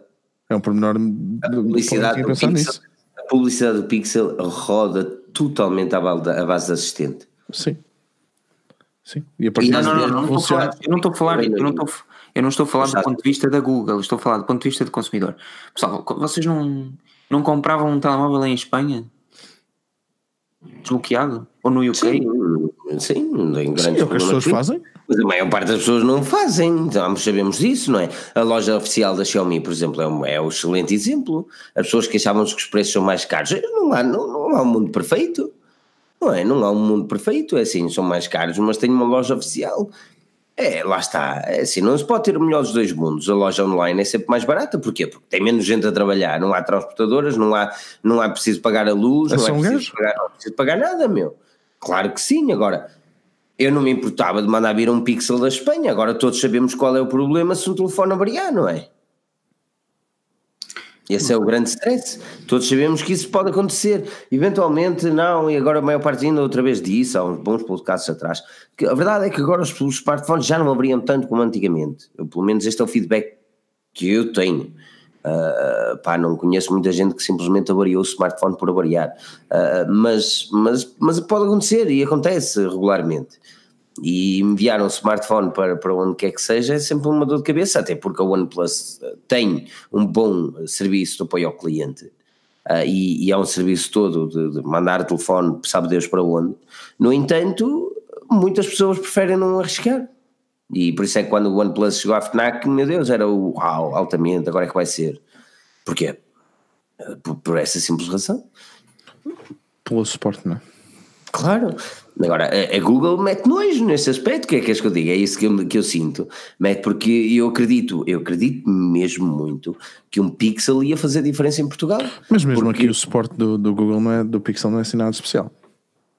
É um pormenor. A publicidade, do pixel, a publicidade do Pixel roda totalmente à base de assistente. Sim. Sim. E a partir não, não, não, não, não estou falar, eu não estou a falar, eu não estou, eu não estou a falar do ponto de vista da Google, estou a falar do ponto de vista do consumidor. Pessoal, vocês não, não compravam um telemóvel em Espanha? Desbloqueado? Ou no UK? Sim, sim, em grandes sim, é o que as pessoas fazem. Mas a maior parte das pessoas não fazem, então sabemos disso, não é? A loja oficial da Xiaomi, por exemplo, é um, é um excelente exemplo. As pessoas que achavam-se que os preços são mais caros. Não há, não, não há um mundo perfeito, não é? Não há um mundo perfeito, é assim, são mais caros, mas tenho uma loja oficial. É, lá está, é assim, não se pode ter o melhor dos dois mundos. A loja online é sempre mais barata, porquê? Porque tem menos gente a trabalhar, não há transportadoras, não há, não há preciso pagar a luz, não é, preciso pagar, não é preciso pagar nada, meu. Claro que sim, agora eu não me importava de mandar vir um pixel da Espanha, agora todos sabemos qual é o problema se um telefone avariar, não é? Esse é o grande stress. Todos sabemos que isso pode acontecer. Eventualmente, não, e agora a maior parte ainda outra vez disse, há uns bons podcasts atrás, que a verdade é que agora os, os smartphones já não abriam tanto como antigamente. Eu, pelo menos este é o feedback que eu tenho. Uh, pá, não conheço muita gente que simplesmente avariou o smartphone por avariar, uh, mas, mas, mas pode acontecer e acontece regularmente. E enviar um smartphone para, para onde quer que seja é sempre uma dor de cabeça, até porque a OnePlus tem um bom serviço de apoio ao cliente uh, e, e é um serviço todo de, de mandar telefone, sabe Deus para onde. No entanto, muitas pessoas preferem não arriscar. E por isso é que quando o OnePlus chegou à FNAC, meu Deus, era o uau, altamente, agora é que vai ser. Porquê? Por, por essa simples razão. Pelo suporte, não é? Claro. Agora, a, a, Google mete nojo nesse aspecto, que é que és que eu digo? É isso que eu, que eu sinto. Mete porque eu acredito, eu acredito mesmo muito que um Pixel ia fazer diferença em Portugal. Mas mesmo porque... aqui o suporte do, do Google, não é, do Pixel não é assim nada especial.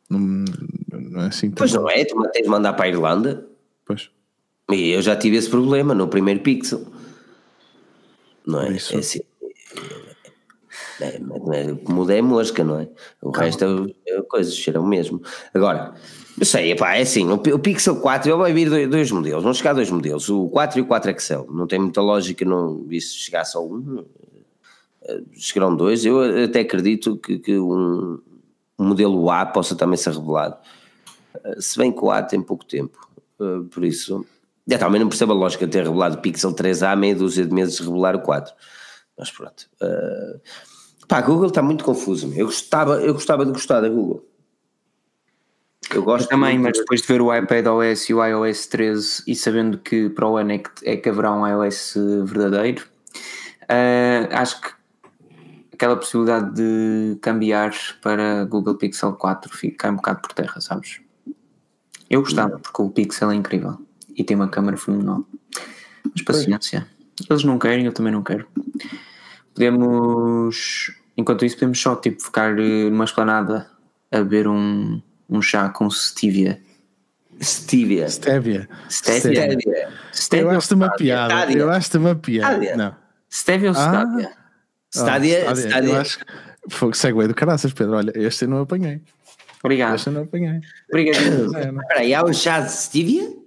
Não, não é assim Pois não é, tu tens de mandar para a Irlanda. Pois. E eu já tive esse problema no primeiro Pixel. Não é? Isso. É assim. É, muda é mosca, não é? O Calma. resto é, é coisa, cheira o mesmo. Agora, eu sei, epá, é assim, o, o Pixel 4 ele vai vir dois, dois, modelos, vão chegar dois modelos, o 4 e o 4 Excel. Não tem muita lógica não, isso chegar só um. Eh, chegarão dois, eu até acredito que, que um, um modelo A possa também ser revelado. Eh, se bem que o A tem pouco tempo, eh, por isso é, também não percebo a lógica de ter revelado o Pixel 3A meia dúzia de meses de revelar o 4. Mas pronto. Uh, pá, a Google está muito confuso. Eu gostava, eu gostava de gostar da Google. Eu gosto eu também, mas depois de ver o iPad OS e o iOS 13 e sabendo que para o ano é que, é que haverá um iOS verdadeiro, uh, acho que aquela possibilidade de cambiar para Google Pixel 4 fica um bocado por terra, sabes? Eu gostava, porque o Pixel é incrível e tem uma câmera fenomenal. Mas paciência. Eles não querem, eu também não quero. Podemos, enquanto isso, podemos só tipo ficar eh, numa esplanada a beber um, um chá com stevia. Stevia. Stevia. Stevia. Stevia. Eu acho-te uma piada. Stadia. Eu acho-te uma piada. Stadia. Não. Stevia ou Stadia? Ah. Stadia. Oh, Stadia. Eu acho que segue do caraças, Pedro. Olha, este eu não apanhei. Obrigado. Este eu não apanhei. Obrigado. Espera aí, há um chá de stevia?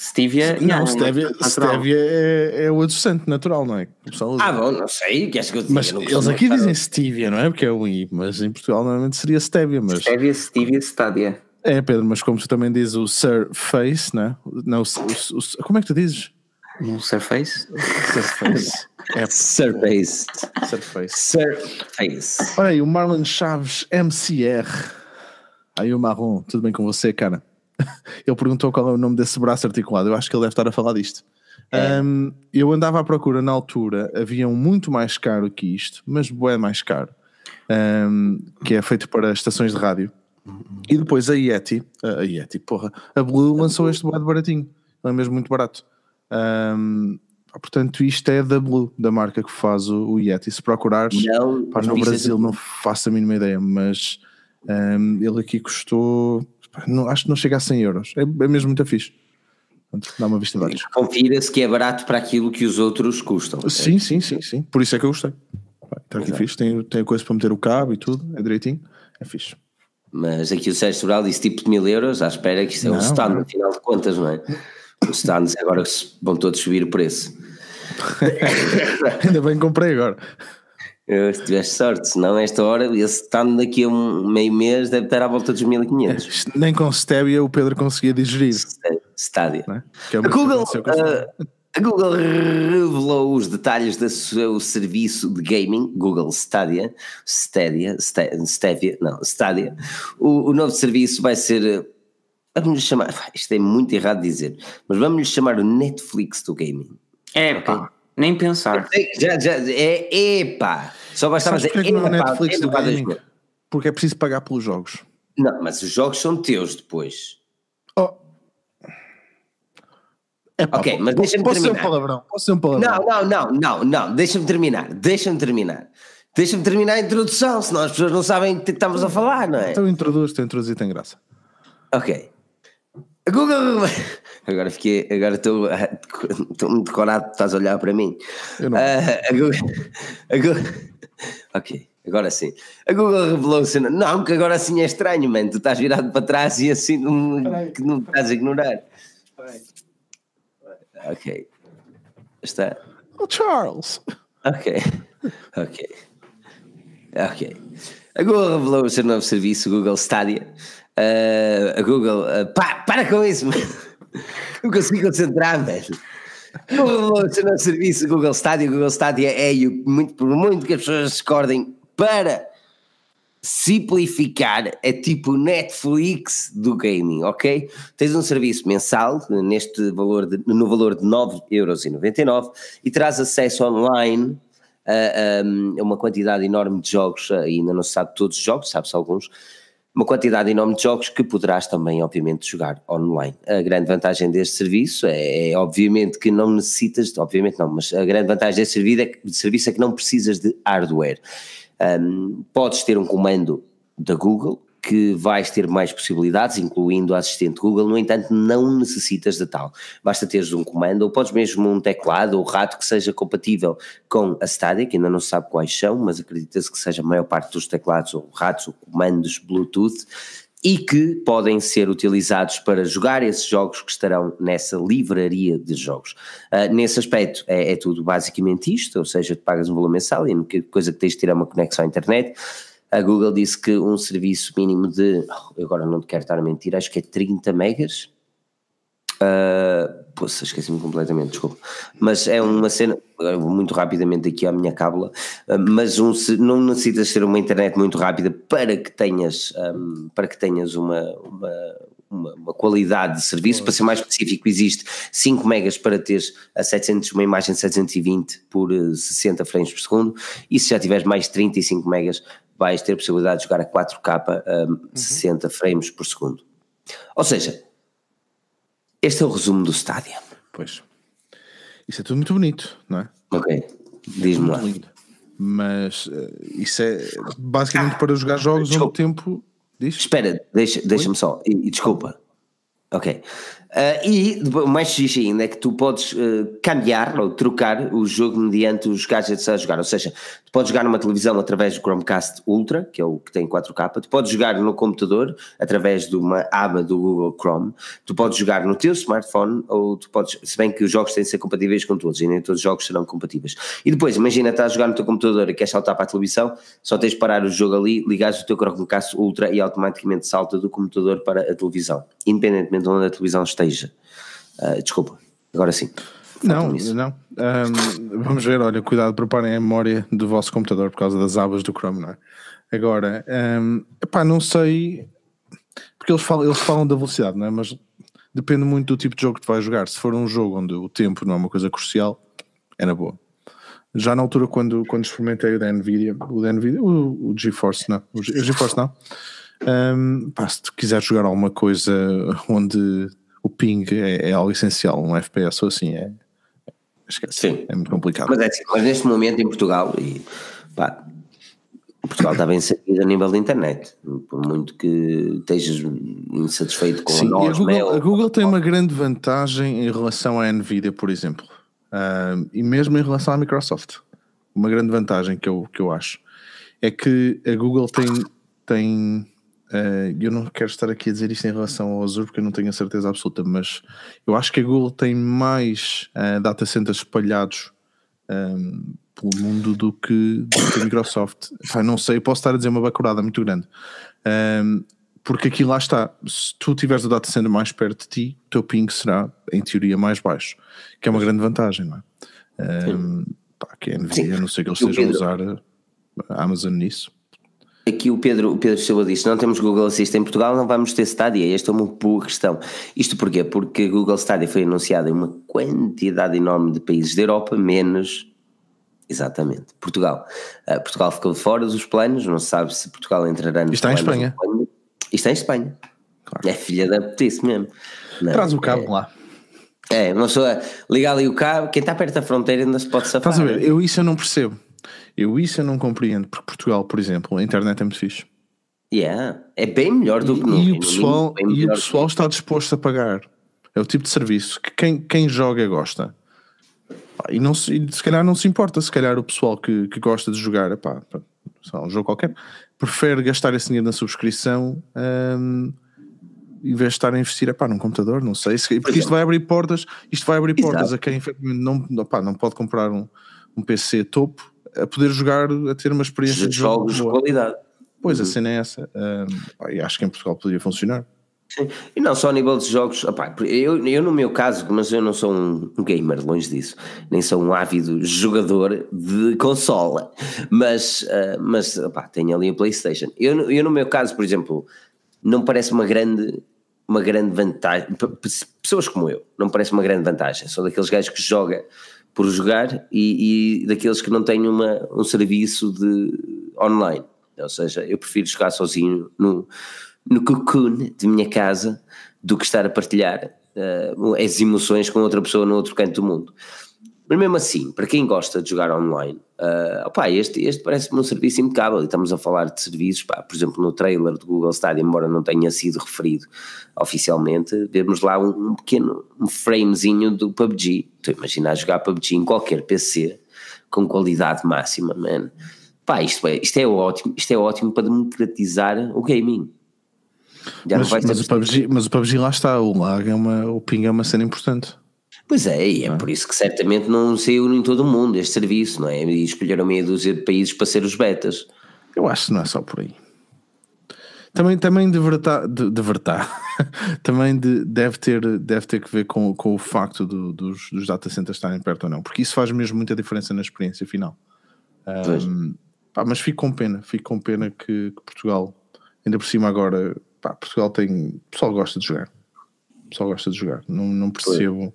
Stevia. Não, stevia, stevia é, é o adoçante natural, não é? Ah, bom, não sei. Que que eu mas eles aqui dizem stevia, não é? Porque é o I, mas em Portugal normalmente seria stevia. Mas... Stevia, stevia, stadia. É, Pedro, mas como tu também dizes o Surface, não é? Não, o, o, o, como é que tu dizes? O Surface? Surface. É. Surface. Surface. Surface. Olha aí, o Marlon Chaves MCR. Aí o Marrom, tudo bem com você, cara? Ele perguntou qual é o nome desse braço articulado. Eu acho que ele deve estar a falar disto. É. Um, eu andava à procura na altura, havia um muito mais caro que isto, mas bem mais caro, um, que é feito para estações de rádio. E depois a Yeti, a Yeti, porra, a Blue lançou este bué baratinho, é mesmo muito barato. Um, portanto, isto é da Blue, da marca que faz o, o Yeti. Se procurares, não, pá, no Brasil não faço a mínima ideia, mas ele aqui custou, não, acho que não chega a 100 euros, é, é mesmo muito fixe. Dá uma vista de olhos. Confira-se que é barato para aquilo que os outros custam. Sim, sim, sim, sim. Por isso é que eu gostei. Está aqui fixe, tem, tem coisa para meter o cabo e tudo, é direitinho, é fixe. Mas aqui o Sérgio Sobral disse tipo de mil euros, à espera que isto é um stand, no final de contas, não é? Os stands agora vão todos subir o preço. Ainda bem que comprei agora. Eu, se tiveste sorte, senão esta hora, esse stand daqui a um meio mês deve estar à volta dos 1500. Nem com Stevia o Pedro conseguia digerir. Stadia. É? É a Google, uh, a Google revelou os detalhes do seu serviço de gaming, Google Stadia, Stadia, Stadia, não, Stadia. O, o novo serviço vai ser, vamos lhe chamar, isto é muito errado de dizer, mas vamos lhe chamar o Netflix do gaming. É, okay? pá, nem pensar. Já, já, é, epá, só bastava dizer, é no Netflix do gaming, porque é preciso pagar pelos jogos. Não, mas os jogos são teus depois. Oh, é, pá, ok, mas deixa-me terminar. Ser um palavrão, posso ser um palavrão. Não, não, não, não, não, deixa-me terminar, deixa-me terminar. Deixa-me terminar a introdução, senão as pessoas não sabem o que estamos a falar, não é? Então introduz, te introduzir tem graça. Ok. Google. Agora fiquei. Agora estou. Estou muito decorado, estás a olhar para mim. Eu não. Uh, a Google, a Google, ok, agora sim. A Google revelou-se. Não, que agora sim é estranho, mano. Tu estás virado para trás e assim não, que não estás a ignorar. Ok. Está. Oh, Charles. Ok. Ok. Ok. A Google revelou o seu novo serviço, Google Stadia. Uh, a Google. Uh, pá, para com isso, mano. Não consigo concentrar, velho. Google revelou o serviço, Google Stadia. Google Stadia é, muito, por muito que as pessoas discordem, para simplificar é tipo Netflix do gaming, ok? Tens um serviço mensal neste valor de, no valor de 9,99€ e terás acesso online a, a, uma quantidade enorme de jogos, ainda não se sabe todos os jogos, sabe-se alguns, uma quantidade enorme de jogos que poderás também, obviamente, jogar online. A grande vantagem deste serviço é, é obviamente, que não necessitas, obviamente não, mas a grande vantagem deste serviço é, serviço é que não precisas de hardware. Um, podes ter um comando da Google que vais ter mais possibilidades, incluindo a assistente Google, no entanto não necessitas de tal. Basta teres um comando, ou podes mesmo um teclado ou rato que seja compatível com a Stadia, que ainda não se sabe quais são, mas acredita-se que seja a maior parte dos teclados ou ratos ou comandos Bluetooth, e que podem ser utilizados para jogar esses jogos que estarão nessa livraria de jogos. Uh, nesse aspecto é, é, tudo basicamente isto, ou seja, tu pagas um valor mensal e a única coisa que tens de ter é uma conexão à internet. A Google disse que um serviço mínimo de, agora não te quero estar a mentir, acho que é 30 megas, Uh, Poxa, esqueci-me completamente, desculpa. Mas é uma cena, muito rapidamente aqui à minha cábula, uh, mas um, não necessitas ter uma internet muito rápida para que tenhas, um, para que tenhas uma, uma, uma, uma, qualidade de serviço. Para ser mais específico, existe 5 megas para teres a 700, uma imagem 720 por 60 frames por segundo, e se já tiveres mais 35 megas, vais ter a possibilidade de jogar a 4K um, uhum. 60 frames por segundo. Ou seja, este é o resumo do estádio. Pois. Isso é tudo muito bonito, não é? Ok. Diz-me lá. Lindo. Mas uh, isso é basicamente para jogar jogos desculpa. onde o tempo. Diz? Espera, deixa-me deixa só. E, e, desculpa. Ok. Uh, e o mais xixi ainda é que tu podes uh, cambiar ou trocar o jogo mediante os gadgets a jogar. Ou seja, tu podes jogar numa televisão através do Chromecast Ultra, que é o que tem 4K, tu podes jogar no computador através de uma aba do Google Chrome, tu podes jogar no teu smartphone, ou tu podes, se bem que os jogos têm de ser compatíveis com todos, e nem todos os jogos serão compatíveis. E depois, imagina, estás a jogar no teu computador e queres saltar para a televisão, só tens de parar o jogo ali, ligares o teu Chromecast Ultra e automaticamente salta do computador para a televisão, independentemente de onde a televisão esteja. Uh, desculpa, agora sim. Não, não. Um, vamos ver, olha, cuidado, preparem a memória do vosso computador por causa das abas do Chrome, não é? Agora, um, epá, não sei, porque eles falam, eles falam da velocidade, não é? Mas depende muito do tipo de jogo que tu vais jogar. Se for um jogo onde o tempo não é uma coisa crucial, é na boa. Já na altura, quando, quando experimentei o da Nvidia, o da Nvidia, o, o GeForce não, o GeForce não. Um, pá, se tu quiser jogar alguma coisa onde o ping é, é algo essencial, um FPS ou assim, é, esquece, Sim. é muito complicado. Mas, é assim, mas neste momento em Portugal, e pá, Portugal está bem servido a nível da internet, por muito que estejas insatisfeito com Sim, nós. A Google, a Google tem uma grande vantagem em relação à Nvidia, por exemplo, uh, e mesmo em relação à Microsoft. Uma grande vantagem que eu, que eu acho é que a Google tem, tem Uh, eu não quero estar aqui a dizer isto em relação ao Azure porque eu não tenho a certeza absoluta, mas eu acho que a Google tem mais uh, data centers espalhados um, ehm, pelo mundo do que, do que a Microsoft. Pai, não sei, posso estar a dizer uma bacurada muito grande. Um, ehm, porque aqui lá está, se tu tiveres o data center mais perto de ti, o teu ping será, em teoria, mais baixo, que é uma grande vantagem, não é? Um, ehm, pá, que é a Nvidia, Sim. não sei que eles estejam a usar a Amazon nisso. Aqui o Pedro, o Pedro Silva disse: não temos Google Assistant em Portugal, não vamos ter Stadia. Esta é uma boa questão. Isto porquê? Porque Google Stadia foi anunciado em uma quantidade enorme de países da Europa, menos. Exatamente, Portugal. Uh, Portugal ficou fora dos planos, não se sabe se Portugal entrará nos Está em Espanha. Está em Espanha. Claro. É filha da putice mesmo. Não, Traz o cabo é, lá. É, uma pessoa liga ali o cabo, quem está perto da fronteira ainda se pode safar. Estás a ver? Eu isso eu não percebo. Eu isso eu não compreendo, porque Portugal, por exemplo, a internet é muito fixe. Yeah, é bem melhor do que no E o pessoal, e o pessoal está disposto a pagar. É o tipo de serviço que quem, quem joga gosta. E, não se, e se calhar não se importa, se calhar o pessoal que, que gosta de jogar, epá, um jogo qualquer, prefere gastar esse dinheiro na subscrição um, em vez de estar a investir epá, num computador, não sei, porque isto vai abrir portas, isto vai abrir Exato. portas a quem não, epá, não pode comprar um, um PC topo a poder jogar, a ter uma experiência de, jogos de qualidade. Pois uhum. a cena é essa. Um, e acho que em Portugal poderia funcionar. Sim. E não só a nível de jogos, opá, eu, eu no meu caso, mas eu não sou um gamer, longe disso, nem sou um ávido jogador de consola, mas, uh, mas opá, tenho ali a Playstation. Eu, eu no meu caso, por exemplo, não parece uma grande, uma grande vantagem, pessoas como eu, não parece uma grande vantagem, sou daqueles gajos que joga por jogar e, e daqueles que não têm uma, um serviço de online. Ou seja, eu prefiro jogar sozinho no, no cocoon de minha casa do que estar a partilhar uh, as emoções com outra pessoa no outro canto do mundo. Mas mesmo assim, para quem gosta de jogar online, uh, opa, este, este parece-me um serviço impecável. E estamos a falar de serviços, pá, por exemplo, no trailer do Google Stadia, embora não tenha sido referido oficialmente, vemos lá um, um pequeno um framezinho do PUBG. Estou a imaginar jogar PUBG em qualquer PC com qualidade máxima, man. Pá, isto é, isto é ótimo, isto é ótimo para democratizar o gaming. mas, mas, o PUBG, mas o PUBG lá está, o lag é uma, o ping é uma cena importante. Pois é, e é ah. por isso que certamente não saiu em todo o mundo este serviço, não é? E escolheram meia dúzia de países para ser os betas. Eu acho que não é só por aí. Também, também de verdade, de, de verdade também de, deve, ter, deve ter que ver com, com o facto do, dos, dos data centers estarem perto ou não, porque isso faz mesmo muita diferença na experiência final. Um, pá, mas fico com pena, fico com pena que, que Portugal, ainda por cima agora, pá, Portugal tem. O pessoal gosta de jogar. O pessoal gosta de jogar. Não, não percebo.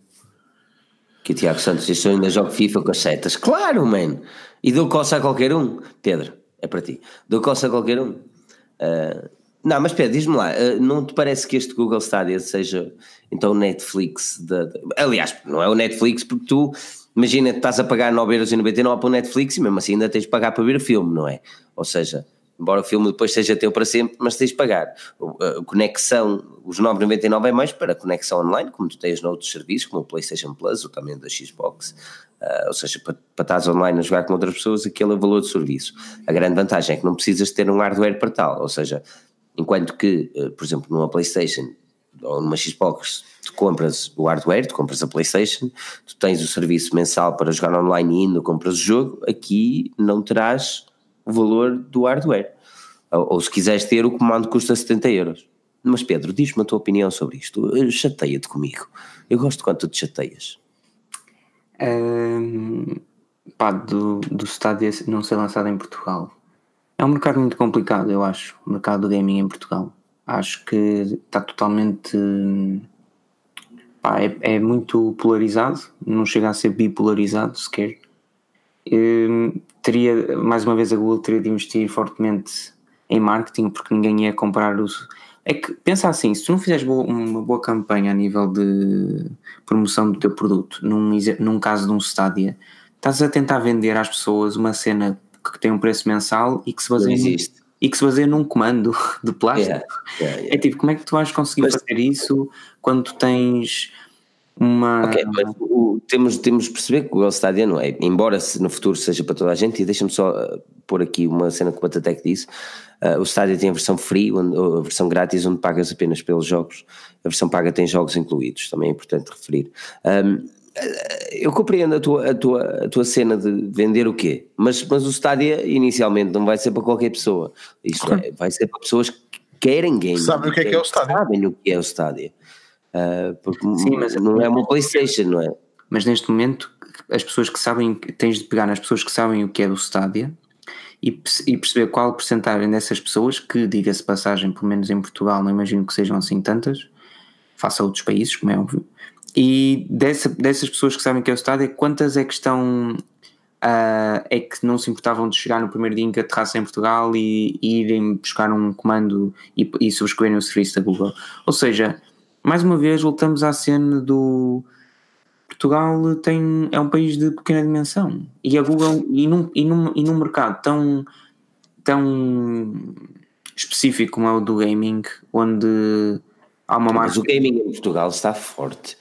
Que o Tiago Santos disse: Eu ainda jogo FIFA com as setas. Claro, man! E dou coça a qualquer um. Pedro, é para ti. Dou coça a qualquer um. Uh, não, mas Pedro, diz-me lá, uh, não te parece que este Google Stadia seja então o Netflix? De, de, aliás, não é o Netflix porque tu, imagina, estás a pagar 9,99€ para o Netflix e mesmo assim ainda tens de pagar para ver filme, não é? Ou seja, embora o filme depois seja teu para sempre, mas tens de pagar. A conexão, os 9,99 é mais para conexão online, como tu tens noutros serviços, como o PlayStation Plus ou também da Xbox, uh, ou seja, para, para online a jogar com outras pessoas, aquele é o valor de serviço. A grande vantagem é que não precisas ter um hardware para tal, ou seja, enquanto que, uh, por exemplo, numa PlayStation ou numa Xbox, tu compras o hardware, tu compras a PlayStation, tu tens o serviço mensal para jogar online e ainda compras o jogo, aqui não terás o valor do hardware. Ou, ou, se quiseres ter, o comando custa 70 euros. Mas Pedro, diz-me a tua opinião sobre isto. Chateia-te comigo. Eu gosto quando tu te chateias. Uh, pá, do, do Stadia não ser lançado em Portugal. É um mercado muito complicado, eu acho, o mercado do gaming em Portugal. Acho que está totalmente. Pá, é, é, muito polarizado, não chega a ser bipolarizado sequer. Uh, teria, mais uma vez, a Google teria de investir fortemente em marketing, porque ninguém ia comprar os. É que pensa assim, se tu não fizeres boa, uma boa campanha a nível de promoção do teu produto, num, num caso de um Stadia, estás a tentar vender às pessoas uma cena que tem um preço mensal e que se baseia, e que se baseia num comando de plástico. Yeah, yeah, yeah. É tipo, como é que tu vais conseguir Mas, fazer isso quando tens uma. Ok, mas o, temos, temos de perceber que o Google Stadia não é, embora no futuro seja para toda a gente, e deixa-me só uh, pôr aqui uma cena que o Batatec disse: uh, o Stadia tem a versão free, onde, a versão grátis, onde pagas apenas pelos jogos, a versão paga tem jogos incluídos, também é importante referir. Um, eu compreendo a tua, a, tua, a tua cena de vender o quê? Mas, mas o Stadia inicialmente não vai ser para qualquer pessoa. Isto é, vai ser para pessoas que querem game. Sabem o que é que é o Stadia. Sabem o que é o Stadia. Uh, porque Sim, mas não é uma Playstation, não é? Mas neste momento as pessoas que sabem, tens de pegar nas pessoas que sabem o que é o Stadia e, e perceber qual porcentagem dessas pessoas, que diga-se passagem, pelo menos em Portugal, não imagino que sejam assim tantas, faça outros países, como é óbvio, e dessa, dessas pessoas que sabem que é o estádio, quantas é que estão. Uh, é que não se importavam de chegar no primeiro dia em que aterrassem em Portugal e, e irem buscar um comando e, e subscreverem o serviço da Google. Ou seja, mais uma vez voltamos à cena do Portugal tem, é um país de pequena dimensão e a Google e num, e num, e num mercado tão, tão específico como é o do gaming, onde há uma marca. Mas o gaming em Portugal está forte.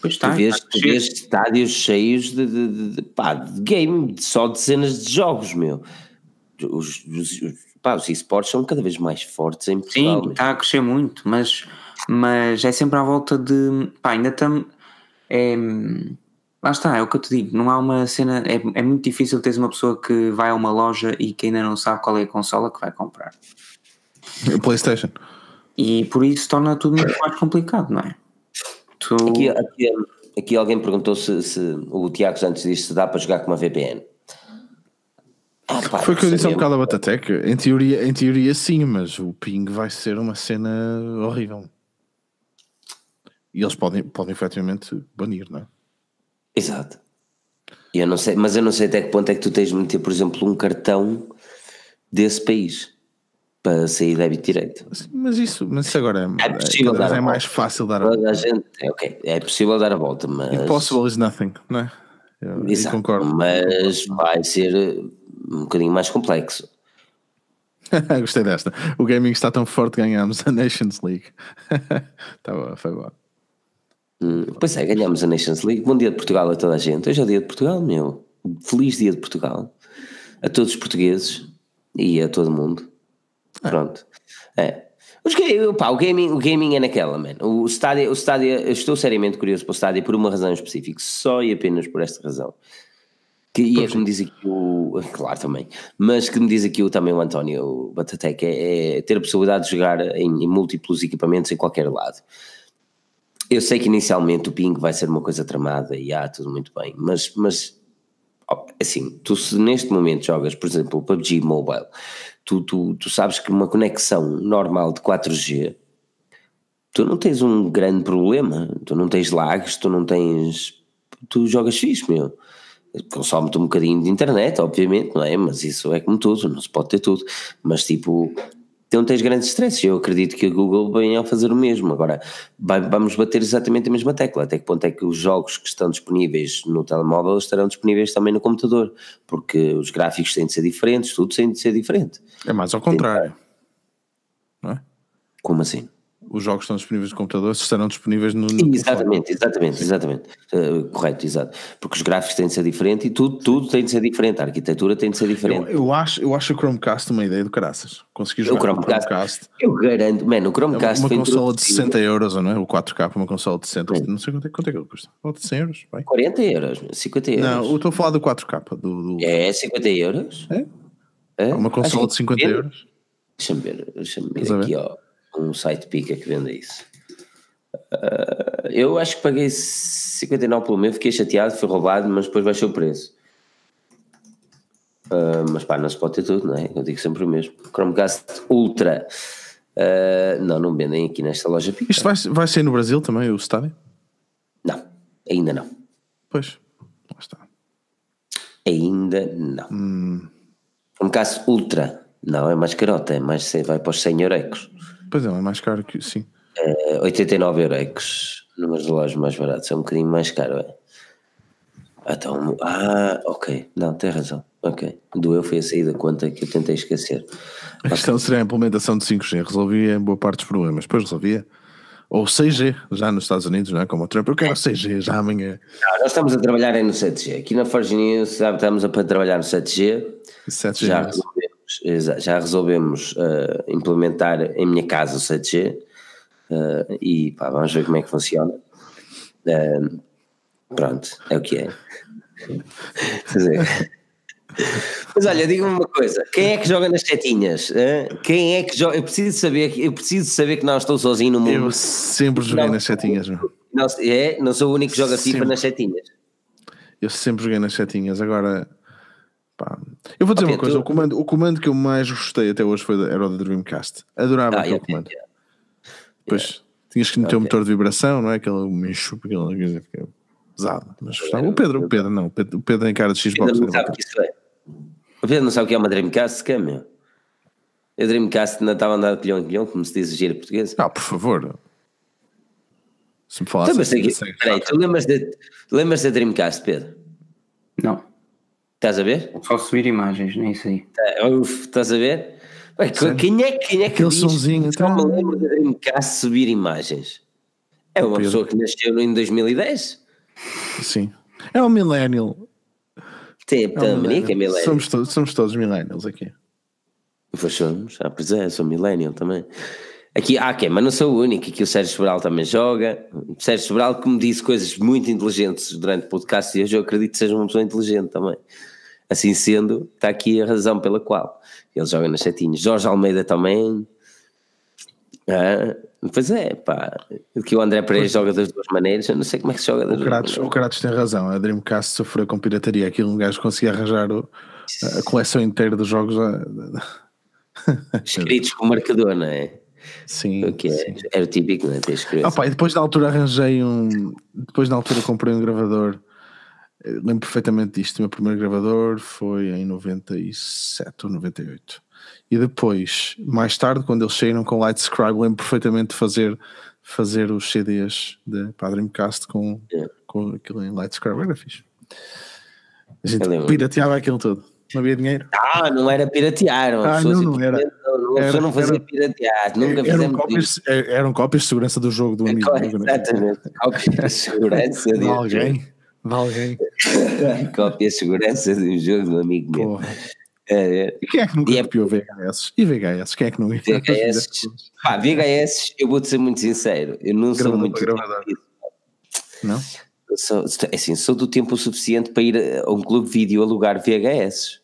Pois está, tu vês, tu vês estádios cheios de, de, de, de, pá, de game, só dezenas de jogos, meu. Os, os, os, pá, os esportes são cada vez mais fortes em Portugal. Sim, está a crescer muito, mas, mas é sempre à volta de. Pá, ainda estamos. É, lá está, é o que eu te digo. Não há uma cena. É, é muito difícil teres uma pessoa que vai a uma loja e que ainda não sabe qual é a consola que vai comprar. PlayStation. E por isso torna tudo muito mais complicado, não é? Tu... Aqui, aqui, aqui, alguém perguntou se, se o Tiago Santos disse se dá para jogar com uma VPN. Ah, pá, Foi o que eu disse há um bocado a Batatec. Em teoria, em teoria, sim, mas o ping vai ser uma cena horrível. E eles podem, podem efetivamente banir, não é? Exato. Eu não sei, mas eu não sei até que ponto é que tu tens de meter, por exemplo, um cartão desse país para sair débito direito. Mas isso, mas isso agora é, é, possível dar é mais fácil dar a volta. A gente, é, ok, é possível dar a volta, mas. Impossible is nothing, não é? Eu, Exato, concordo. Mas vai ser um bocadinho mais complexo. Gostei desta. O gaming está tão forte ganhamos a Nations League. tá bom, foi bom. Hum, pois é, ganhamos a Nations League. Bom dia de Portugal a toda a gente. Hoje é o dia de Portugal, meu. Feliz dia de Portugal. A todos os portugueses e a todo mundo. É. Pronto. É. Os, pá, o, gaming, o gaming é naquela, man. O Stadia, o Stadia, eu estou seriamente curioso para o Stadia por uma razão específica, só e apenas por esta razão. Que, e é como diz aqui o. Claro, também. Mas que me diz aqui o, também o António Batatec, é, é ter a possibilidade de jogar em, em, múltiplos equipamentos em qualquer lado. Eu sei que inicialmente o ping vai ser uma coisa tramada e há tudo muito bem, mas, mas assim, tu se neste momento jogas, por exemplo, o PUBG Mobile, tu, tu, tu sabes que uma conexão normal de 4G, tu não tens um grande problema, tu não tens lags, tu não tens. Tu jogas fixe, meu. Consome-te um bocadinho de internet, obviamente, não é? Mas isso é como tudo, não se pode ter tudo. Mas tipo, não tens grandes stresses. Eu acredito que a Google venha a fazer o mesmo. Agora, vai, vamos bater exatamente a mesma tecla. Até que ponto é que os jogos que estão disponíveis no telemóvel estarão disponíveis também no computador? Porque os gráficos têm de ser diferentes, tudo tem de ser diferente. É mais ao contrário. Não é? Como assim? Os jogos estão disponíveis no computador estarão disponíveis no. no exatamente, exatamente, exatamente. Uh, correto, exato. Porque os gráficos têm de ser diferentes e tudo, tudo tem de ser diferente. A arquitetura tem de ser diferente. Eu, eu acho, eu acho o Chromecast uma ideia do caraças. Conseguir jogar o Chromecast, Chromecast. Eu garanto, mano, o Chromecast. É uma, uma consola de 60 euros, não é? O 4K, uma consola de 60. Não sei quanto é, quanto é que ele custa. Volta de 100 euros. Vai. 40 euros, 50 euros. Não, eu estou a falar do 4K. Do, do... É 50 euros? É? é? Uma consola de 50 euros. Deixa-me ver, deixa-me ver aqui, ó um site pica que venda isso. Uh, eu acho que paguei 59 pelo meu, fiquei chateado, foi roubado, mas depois baixou o preço. Uh, mas pá, não se pode ter tudo, não é? Eu digo sempre o mesmo. Chromecast Ultra. Uh, não, não vendem aqui nesta loja Pica. Isto vai, vai ser no Brasil também, o estádio? Não, ainda não. Pois, lá está. Ainda não. Hum. Chromecast Ultra. Não, é mais carota, é mais, vai para os 100 euros. Pois é, é mais caro que sim. É, 89 euros. Números de lojas mais baratos, é um bocadinho mais caro, é. Então, ah, ok, não, tem razão. Ok, doeu foi a sair da conta que eu tentei esquecer. A questão seria a implementação de 5G, resolvia boa parte dos problemas, depois resolvia. Ou 6G, já nos Estados Unidos, não é? Como o Trump, eu quero 6G já amanhã. Não, nós estamos a trabalhar no 7G. Aqui na Forge News estamos a trabalhar no 7G. 7G já, resolvemos, já resolvemos uh, implementar em minha casa o 7G. Uh, e pá, vamos ver como é que funciona. Uh, pronto, é o que é. Mas olha, diga-me uma coisa: quem é que joga nas setinhas? Quem é que joga? Eu preciso saber, eu preciso saber que não estou sozinho no mundo. Eu sempre joguei não, nas setinhas. Não, não, é? Não sou o único que joga sempre. FIFA nas setinhas. Eu sempre joguei nas setinhas. Agora, pá, eu vou dizer okay, uma coisa: tu... o, comando, o comando que eu mais gostei até hoje foi, era o da Dreamcast. Adorava ah, aquele okay, comando. Yeah. Pois, yeah. tinhas que meter okay. o motor de vibração, não é? Aquele mexo, aquele pesado. Mas gostava. O Pedro, o Pedro não, o Pedro, o Pedro em cara de Xbox. Não sabe o que isso é. O Pedro não sabe o que é uma Dreamcast, que é meu? A Dreamcast ainda estava a andar de pilhão em pilhão, como se diz a gíria portuguesa. Ah, por favor. Se me falasse. Então, assim, aqui, peraí, tu lembras, de, lembras da Dreamcast, Pedro? Não. Estás a ver? Só subir imagens, nem sei. Tá, uf, estás a ver? Quem é, quem é que Aquele diz sonzinho, só me lembro da Dreamcast subir imagens? É uma Pedro. pessoa que nasceu em 2010? Sim. É um millennial. Tem é um millennial. é millennial. Somos, todos, somos todos millennials aqui. Pois somos, ah, pois é, sou millennial também. Aqui, ah, ok, mas não sou o único, aqui o Sérgio Sobral também joga. O Sérgio Sobral que me disse coisas muito inteligentes durante o podcast e hoje eu acredito que seja uma pessoa inteligente também. Assim sendo, está aqui a razão pela qual ele joga nas setinhas. Jorge Almeida também. Ah, pois é, pá. Que o André Pereira joga das duas maneiras, eu não sei como é que se joga das o Kratos, O Kratos tem razão, a Dreamcast sofreu com pirataria. Aquilo um gajo conseguia arranjar o, a coleção inteira dos jogos. Escritos com marcador, não é? Sim, que é, sim. Era típico, não é? Ter. Ah, pá, e depois na altura arranjei um. Depois na altura comprei um gravador lembro perfeitamente disto. O meu primeiro gravador foi em 97 ou 98. E depois, mais tarde, quando eles saíram com Light Scribe, lembro perfeitamente de fazer, fazer os CDs de para Dreamcast com, yeah. com aquilo em Light Scribe. Era fixe. A gente pirateava aquilo tudo. Não havia dinheiro. Ah, não era piratear. Ah, não, não era. Era, não fazia era, piratear. Nunca eram cópias, eram cópias de segurança do jogo do amigo. Exatamente. Cópias de segurança de alguém de alguém. Cópia de segurança de um jogo do amigo meu. É, e quem é que nunca e é copiou VHS? E VHS? Quem é que não VHS? Pá, VHS, eu vou-te ser muito sincero, eu não sou muito. Não? Sou, assim, sou do tempo suficiente para ir a um clube de vídeo alugar VHS.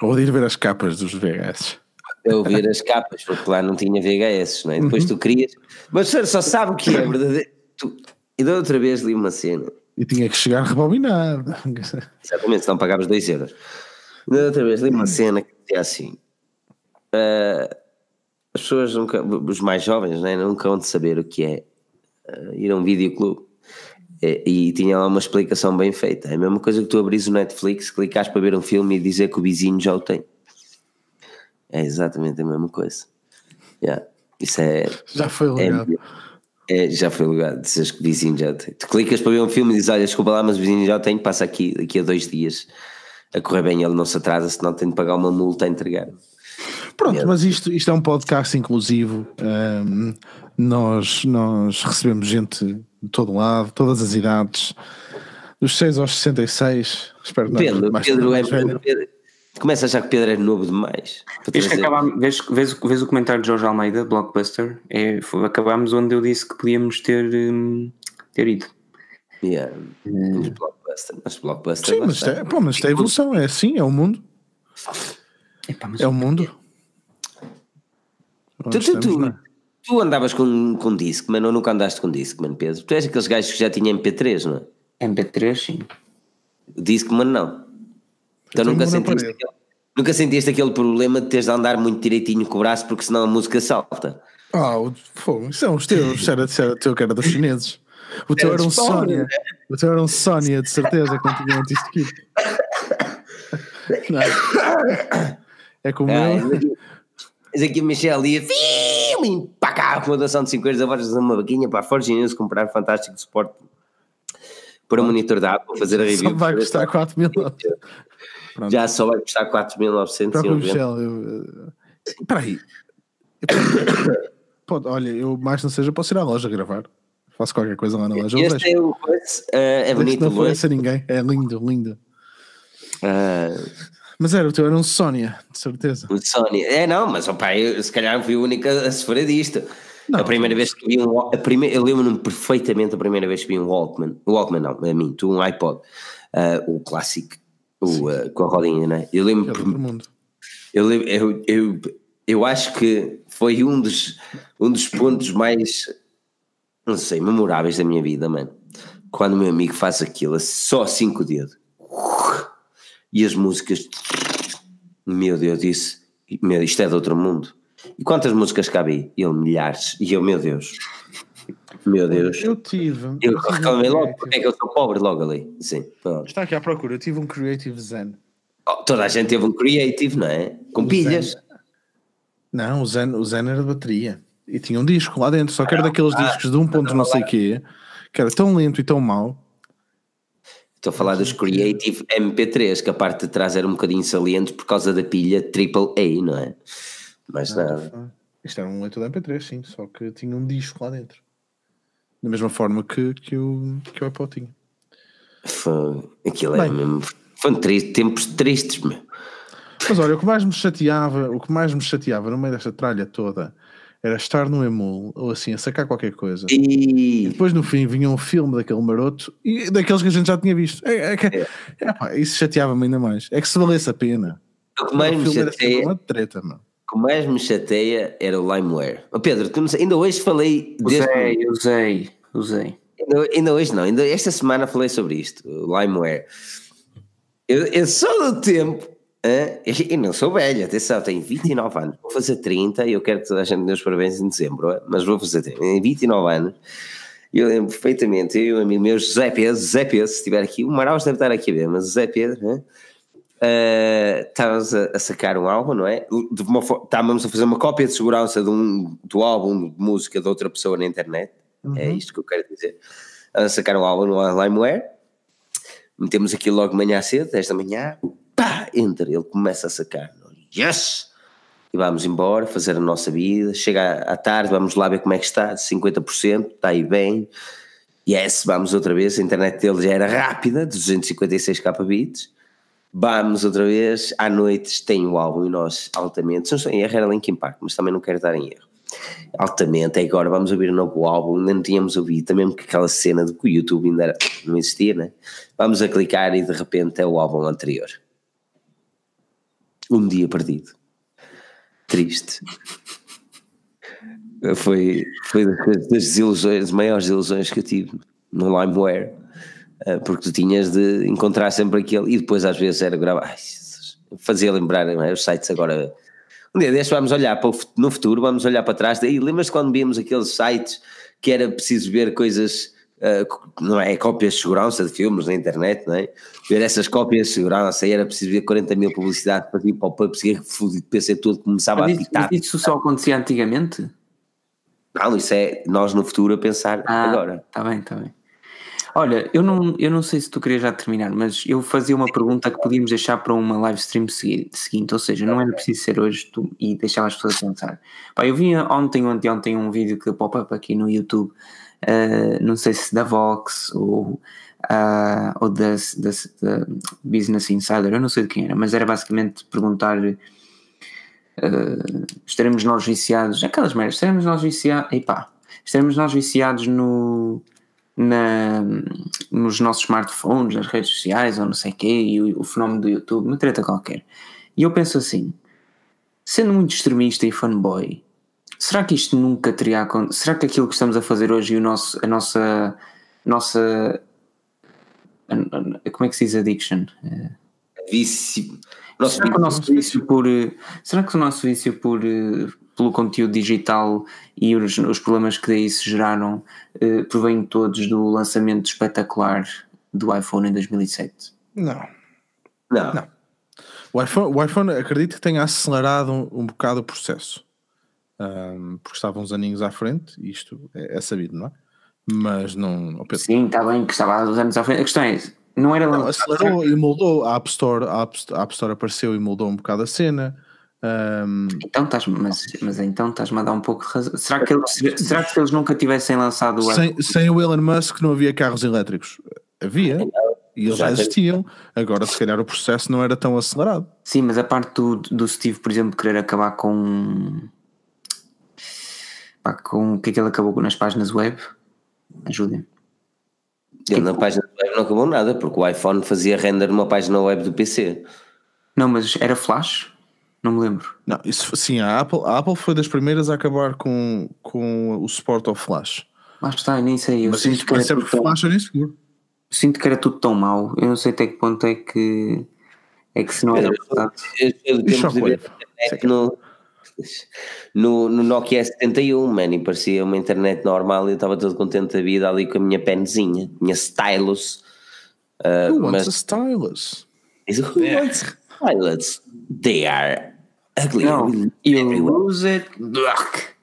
Ou de ir ver as capas dos VHS. Eu ver as capas, porque lá não tinha VHS, não é? Depois uhum. tu querias. Mas o senhor só sabe o que é verdadeiro. Tu... E da outra vez li uma cena e tinha que chegar rebobinado. Exatamente, senão pagavas 2 euros. Da outra vez li uma cena que dizia assim: uh, as pessoas nunca, os mais jovens, né, nunca vão de saber o que é uh, ir a um videoclube. E, e, tinha lá uma explicação bem feita. É a mesma coisa que tu abris o Netflix, clicas para ver um filme e dizer que o vizinho já o tem. É exatamente a mesma coisa. Yeah. Isso é. Já foi legal. É, é, já foi lugar, dizes que o vizinho já tem. Tu clicas para ver um filme e dizes: Olha, desculpa lá, mas o vizinho já tem, passa aqui daqui a dois dias a correr bem, ele não se atrasa, senão tem de pagar uma multa a entregar. Pronto, mas isto, isto é um podcast inclusivo. Um, nós, nós recebemos gente de todo lado, todas as idades, dos 6 aos 66. Espero que Pedro, mais Pedro, é, Pedro, Começa a achar que Pedro é novo demais. Vês, que acabamos, vês, vês, vês, o comentário de Jorge Almeida, Blockbuster? É, acabámos onde eu disse que podíamos ter, um, ter ido. Yeah. Hum. Blockbuster, mas Blockbuster. Sim, mas, é, pô, mas isto é evolução, é assim, é o mundo. Epá, é o mundo. Tu, tu, tu, tu, andavas com, com Discman ou nunca andaste com Discman, Pedro? Tu és aqueles gajos que já tinham MP3, não é? MP3, sim. Disco, mas não. Então nunca sentiste, aquele, nunca sentiste aquele problema de teres de andar muito direitinho com o braço porque senão a música salta. Ah, oh, fogo, os teus, era, era teu que era dos chineses. O teu era um Sónia. Né? O teu era um Sónia, de certeza, que não tinha anti-skip. É como ah, eu. Mas aqui o Michel ia para cá com a doação de 50 euros a uma vaquinha para a Forge News comprar fantástico suporte para o monitor da Apple, fazer a review. Só vai custar 4 mil. Já só vai custar 4.990. Espera aí. Pode, olha, eu mais não seja, posso ir à loja gravar. Faço qualquer coisa lá na loja. Este é, o, uh, é bonito. Não conhece ninguém. É lindo, lindo. Uh, mas era o teu, era um Sónia, de certeza. Um Sónia. É, não, mas opa, eu se calhar fui a única a sofrer disto. Não, a primeira vez que vi um. A primeira, eu lembro-me perfeitamente a primeira vez que vi um Walkman. O Walkman não, a mim, tu um iPod. Uh, o clássico, o, uh, com a rodinha, né? Eu lembro. É eu, eu, eu, eu acho que foi um dos, um dos pontos mais, não sei, memoráveis da minha vida, mano. Quando o meu amigo faz aquilo, só cinco dedos. E as músicas. Meu Deus, disse. Meu, isto é de outro mundo. E quantas músicas cabe aí? Ele, milhares. E eu, meu Deus. Meu Deus. Eu tive. Eu, eu reclamei logo porque é que eu sou pobre logo ali. Sim. Pronto. Está aqui à procura. Eu tive um Creative Zen. Oh, toda a gente teve um Creative, não é? Com o pilhas. Zen. Não, o Zen, o Zen era de bateria. E tinha um disco lá dentro, só que era daqueles ah, discos de um ponto não sei quê, que era tão lento e tão mau. Estou a falar dos Creative MP3, que a parte de trás era um bocadinho saliente por causa da pilha AAA, não é? Mas não. Isto era um leitor de MP3, sim, só que tinha um disco lá dentro. Da mesma forma que, que, o, que o Apple tinha. Foi, aquilo era mesmo. Foram tempos tristes, meu. Mas olha, o que mais me chateava, o que mais me chateava no meio desta tralha toda era estar no emul ou assim a sacar qualquer coisa e, e depois no fim vinha um filme daquele maroto e daqueles que a gente já tinha visto. É, é, é, é pá, isso chateava-me ainda mais. É que se valesse a pena. O que mais o me chateia. Uma treta, mano. O que mais me chateia era o Limeware. Oh Pedro, tu sei, ainda hoje falei. Usei, deste... usei, usei. Ainda, ainda, hoje não, ainda esta semana falei sobre isto, o Limeware. Eu, eu sou do tempo Uh, e não sou velho, atenção, tenho 29 anos, vou fazer 30 e eu quero que toda a gente me dê os parabéns em dezembro, mas vou fazer 30. Tenho 29 anos, eu lembro perfeitamente, eu e o amigo meu José Pedro, José Pedro, se estiver aqui, o Maraus deve estar aqui a ver, mas José Pedro, uh, estávamos a, a, sacar um álbum, não é? Estávamos a fazer uma cópia de segurança de um, do álbum de música de outra pessoa na internet, é uhum. é isto que eu quero dizer. A sacar um álbum no Limeware, metemos aqui logo de manhã cedo, 10 da manhã. Pá, entra, ele começa a sacar, yes! E vamos embora, fazer a nossa vida, chega à tarde, vamos lá ver como é que está, 50%, está aí bem, yes, vamos outra vez, a internet dele já era rápida, 256 kbits, vamos outra vez, à noite tem o álbum e nós altamente, não sou em erro era Linkin Park, mas também não quero estar em erro, altamente, agora vamos ouvir um novo álbum, ainda não tínhamos ouvido, também porque aquela cena de que o YouTube ainda era, não existia, né? Vamos a clicar e de repente é o álbum anterior um dia perdido. Triste. foi, foi das desilusões, das maiores ilusões que eu tive no LimeWare, porque tu tinhas de encontrar sempre aquele, e depois às vezes era gravar, fazia lembrar é? os sites agora. Um dia deste vamos olhar para o, no futuro, vamos olhar para trás, daí lembras quando víamos aqueles sites que era preciso ver coisas Uh, não é cópias de segurança de filmes na internet, não é? Ver essas cópias de segurança aí era preciso ver 40 mil publicidade para ir para o pub, seguir fudido PC todo começava mas a apitar. Mas isso só acontecia antigamente? Não, isso é nós no futuro a pensar ah, agora. Está bem, está bem. Olha, eu não, eu não sei se tu querias já terminar, mas eu fazia uma pergunta que podíamos deixar para uma live stream seguinte, ou seja, não era preciso ser hoje tu, e deixar as pessoas pensar. Pá, eu vi ontem, ontem, ontem um vídeo que pop-up aqui no YouTube uh, não sei se da Vox ou, uh, ou da, da, da, Business Insider, eu não sei de quem era, mas era basicamente perguntar. Uh, estaremos nós viciados, aquelas merdas, estaremos nós viciados, epá, estaremos nós viciados no, na, nos nossos smartphones, nas redes sociais ou não sei o quê, e o, o, fenómeno do YouTube, uma treta qualquer. E eu penso assim, sendo muito extremista e fanboy, Será que isto nunca teria acontecido? Será que aquilo que estamos a fazer hoje e o nosso, a nossa, nossa como é que se diz addiction? Vício. Nosso será, que o nosso vício por, será que o nosso vício por, pelo conteúdo digital e os, os problemas que daí se geraram uh, provêm todos do lançamento espetacular do iPhone em 2007? Não. Não. Não. O iPhone, o iPhone acredito que tenha acelerado um, um bocado o processo. Um, porque estava uns aninhos à frente, e isto é, é sabido, não é? Mas não. Sim, está bem que estava há uns anos à frente. A questão é: não era. Não, acelerou e moldou. A App Store, a App, a App Store apareceu e moldou um bocado a cena. Um... Então estás, mas, mas então estás-me a dar um pouco de razão. Será que, eles, será que se eles nunca tivessem lançado o sem, sem o Elon Musk não havia carros elétricos? Havia. E eles já existiam. Agora, se calhar, o processo não era tão acelerado. Sim, mas a parte do, do Steve, por exemplo, querer acabar com. Pá, com o que é que ele acabou nas páginas web? Ajudem. Ele na página web não acabou nada, porque o iPhone fazia render numa página web do PC. Não, mas era flash? Não me lembro. Não, isso, sim, a Apple, a Apple foi das primeiras a acabar com, com o suporte ao flash. Mas está, nem sei. Eu mas sinto que sempre tão, flash era inseguro. Sinto que era tudo tão mau. Eu não sei até que ponto é que é que se não era verdade. Eu, eu, no, no Nokia 71, man, e parecia uma internet normal e eu estava todo contente da vida ali com a minha penzinha, minha stylus. Uh, who mas, wants a stylus? Who yeah. wants stylus? They are ugly. No, you use it.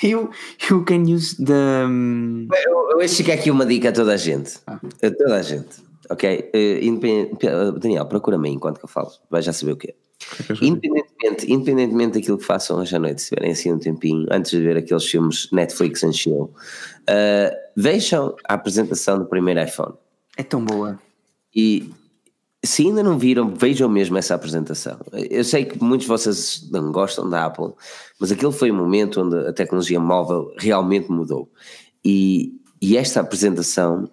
You, you can use the. Eu, eu acho que aqui uma dica a toda a gente. Ah. A toda a gente. Ok? Uh, Daniel, procura-me enquanto que eu falo. Vai já saber o que é. Independentemente, independentemente daquilo que façam hoje à noite, se tiverem assim um tempinho, antes de ver aqueles filmes Netflix and chill, uh, vejam a apresentação do primeiro iPhone. É tão boa. E se ainda não viram, vejam mesmo essa apresentação. Eu sei que muitos de vocês não gostam da Apple, mas aquele foi o momento onde a tecnologia móvel realmente mudou. E, e esta apresentação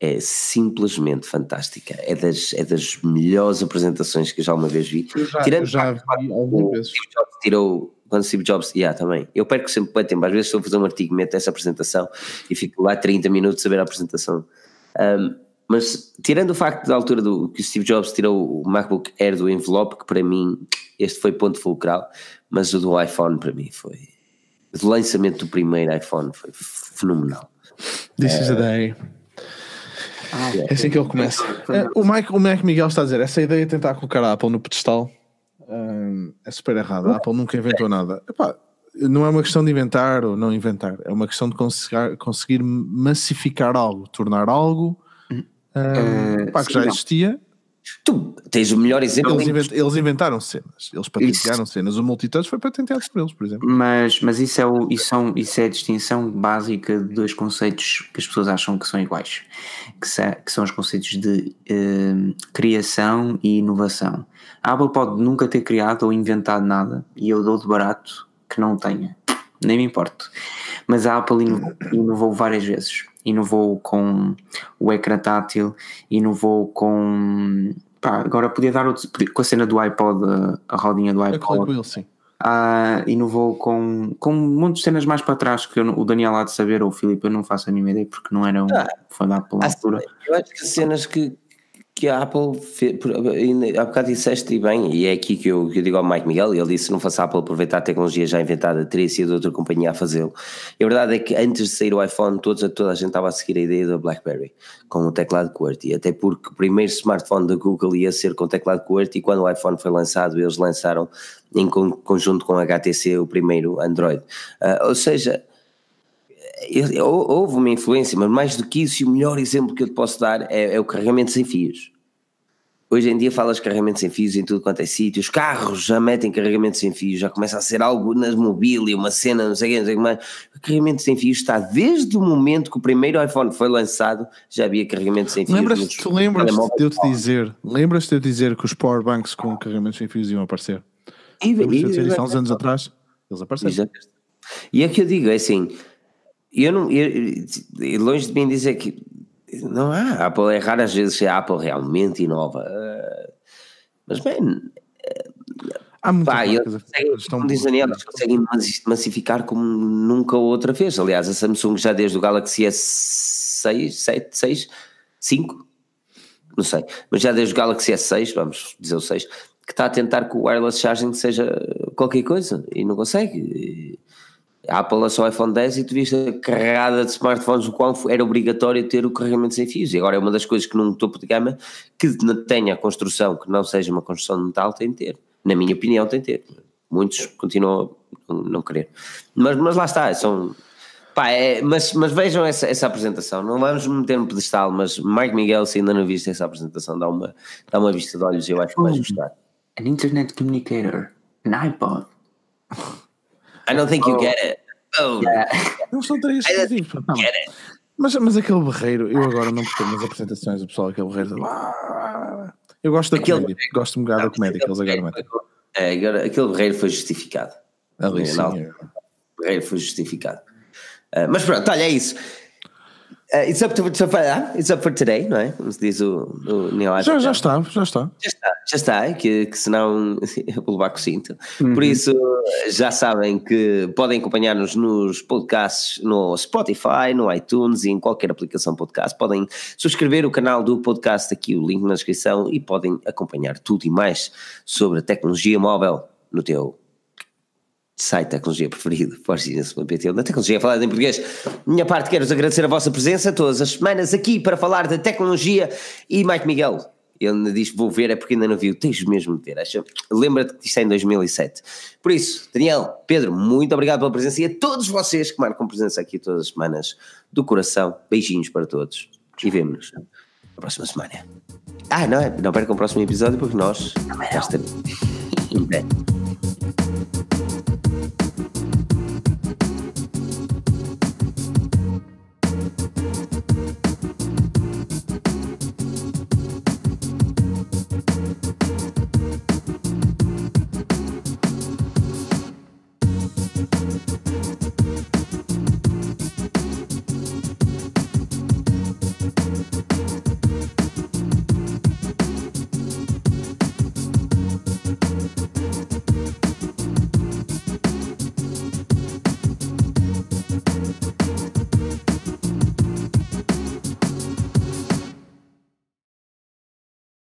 é simplesmente fantástica. É das, é das melhores apresentações que eu já uma vez vi. Eu já, Tirando eu já vi algumas vezes. Jobs tirou, quando Steve Jobs, yeah, também. Eu perco sempre bem tempo. Às vezes estou a fazer um artigo, meto essa apresentação e fico lá 30 minutos a ver a apresentação. Um, mas tirando o facto da altura do que o Steve Jobs tirou o MacBook Air do envelope, que para mim este foi ponto fulcral, mas o do iPhone para mim foi. O lançamento do primeiro iPhone foi fenomenal. This is a day. Ah, é assim que ele começa. É, o, Mike, o Mac Miguel está a dizer: essa ideia de tentar colocar a Apple no pedestal um, é super errada. A Apple nunca inventou nada. Epá, não é uma questão de inventar ou não inventar, é uma questão de conseguir, conseguir massificar algo, tornar algo uh, pá, que já existia Tu tens o melhor exemplo. Eles, invent, eles inventaram cenas, eles patentearam isso. cenas. O multitouch foi patenteado por eles, por exemplo. Mas, mas isso, é o, isso, são, isso é a distinção básica de dois conceitos que as pessoas acham que são iguais, que, se, que são os conceitos de uh, criação e inovação. A Apple pode nunca ter criado ou inventado nada, e eu dou de barato que não tenha, nem me importo. Mas a Apple inovou várias vezes inovou com o ecrã tátil, inovou com. Pá, agora podia dar outro, com a cena do iPod, a, rodinha do iPod. É sim. Ah, inovou com, com um monte de cenas mais para trás que eu, o Daniel há de saber, ou o Filipe, eu não faço a mínima ideia porque não era um ah, fã da Apple altura. Eu acho que cenas que, que a Apple fez, há bocado disseste e bem, e é aqui que eu, que eu digo ao Mike Miguel, ele disse: se não fosse a Apple aproveitar a tecnologia já inventada, teria sido outra companhia a fazê-lo. E a verdade é que antes de sair o iPhone, todos, toda a gente estava a seguir a ideia da Blackberry com o teclado QWERTY, até porque o primeiro smartphone da Google ia ser com teclado QWERTY, e quando o iPhone foi lançado, eles lançaram em conjunto com a HTC o primeiro Android. Uh, ou seja, houve uma influência, mas mais do que isso, e o melhor exemplo que eu te posso dar é, é o carregamento sem fios. Hoje em dia falas carregamento sem fios em tudo quanto é sítio, os carros já metem carregamento sem fios, já começa a ser algo nas mobília, uma cena, não sei o que, não sei o que mais. O carregamento sem fios está desde o momento que o primeiro iPhone foi lançado, já havia carregamento sem fios. Lembras-te lembras de eu te dizer, lembras-te de eu dizer que os powerbanks com carregamento sem fios iam aparecer? E, e, e, há uns anos atrás, eles apareceram. E é que eu digo, é assim, eu não, eu, longe de mim dizer que não há, Apple é raras vezes a Apple realmente inova, uh, mas bem, Há muita pá, eles conseguem, como diz Daniel, eles conseguem massificar como nunca outra vez. Aliás, a Samsung já desde o Galaxy S6, 7, 6, 5, não sei, mas já desde o Galaxy S6, vamos dizer o 6, que está a tentar que o wireless charging seja qualquer coisa e não consegue. A Apple lançou o iPhone 10 e tu viste a carregada de smartphones, o qual era obrigatório ter o carregamento sem fios. E agora é uma das coisas que num topo de gama que tenha a construção, que não seja uma construção de metal, tem de ter. Na minha opinião, tem de ter. Muitos continuam a não querer. Mas, mas lá está, são. Pá, é, mas, mas vejam essa, essa apresentação. Não vamos meter no pedestal, mas Mike Miguel, se ainda não viste essa apresentação, dá uma, dá uma vista de olhos e eu acho que vais gostar. An internet communicator, an iPod. I don't think you oh. get it. Oh. Yeah. Não são três exclusivos. Mas, mas aquele berreiro, eu agora não percebo nas apresentações o pessoal, aquele berreiro. Eu gosto da aquele, comédia, gosto um bocado da comédia que eles agora metem. É, agora, aquele berreiro foi justificado. Ali sim. O berreiro foi justificado. Uh, mas pronto, olha, é isso. Uh, it's, up to, it's up for today, não é? Como se diz o, o Neil já, já está, já está. Já está, já está, que, que senão eu vou levar com o cinto. Uhum. Por isso, já sabem que podem acompanhar-nos nos podcasts no Spotify, no iTunes e em qualquer aplicação podcast. Podem subscrever o canal do podcast aqui, o link na descrição, e podem acompanhar tudo e mais sobre a tecnologia móvel no teu site de tecnologia preferido, forginense.pt, onde a tecnologia falada em português. Minha parte, quero-vos agradecer a vossa presença todas as semanas aqui para falar de tecnologia e Mike Miguel. Ele diz vou ver, é porque ainda não viu, tens mesmo de ver. Lembra-te que isto é em 2007. Por isso, Daniel, Pedro, muito obrigado pela presença e a todos vocês que marcam presença aqui todas as semanas do coração. Beijinhos para todos e vemo-nos na próxima semana. Ah, não é? Não percam o próximo episódio porque nós já estaremos. Thank you.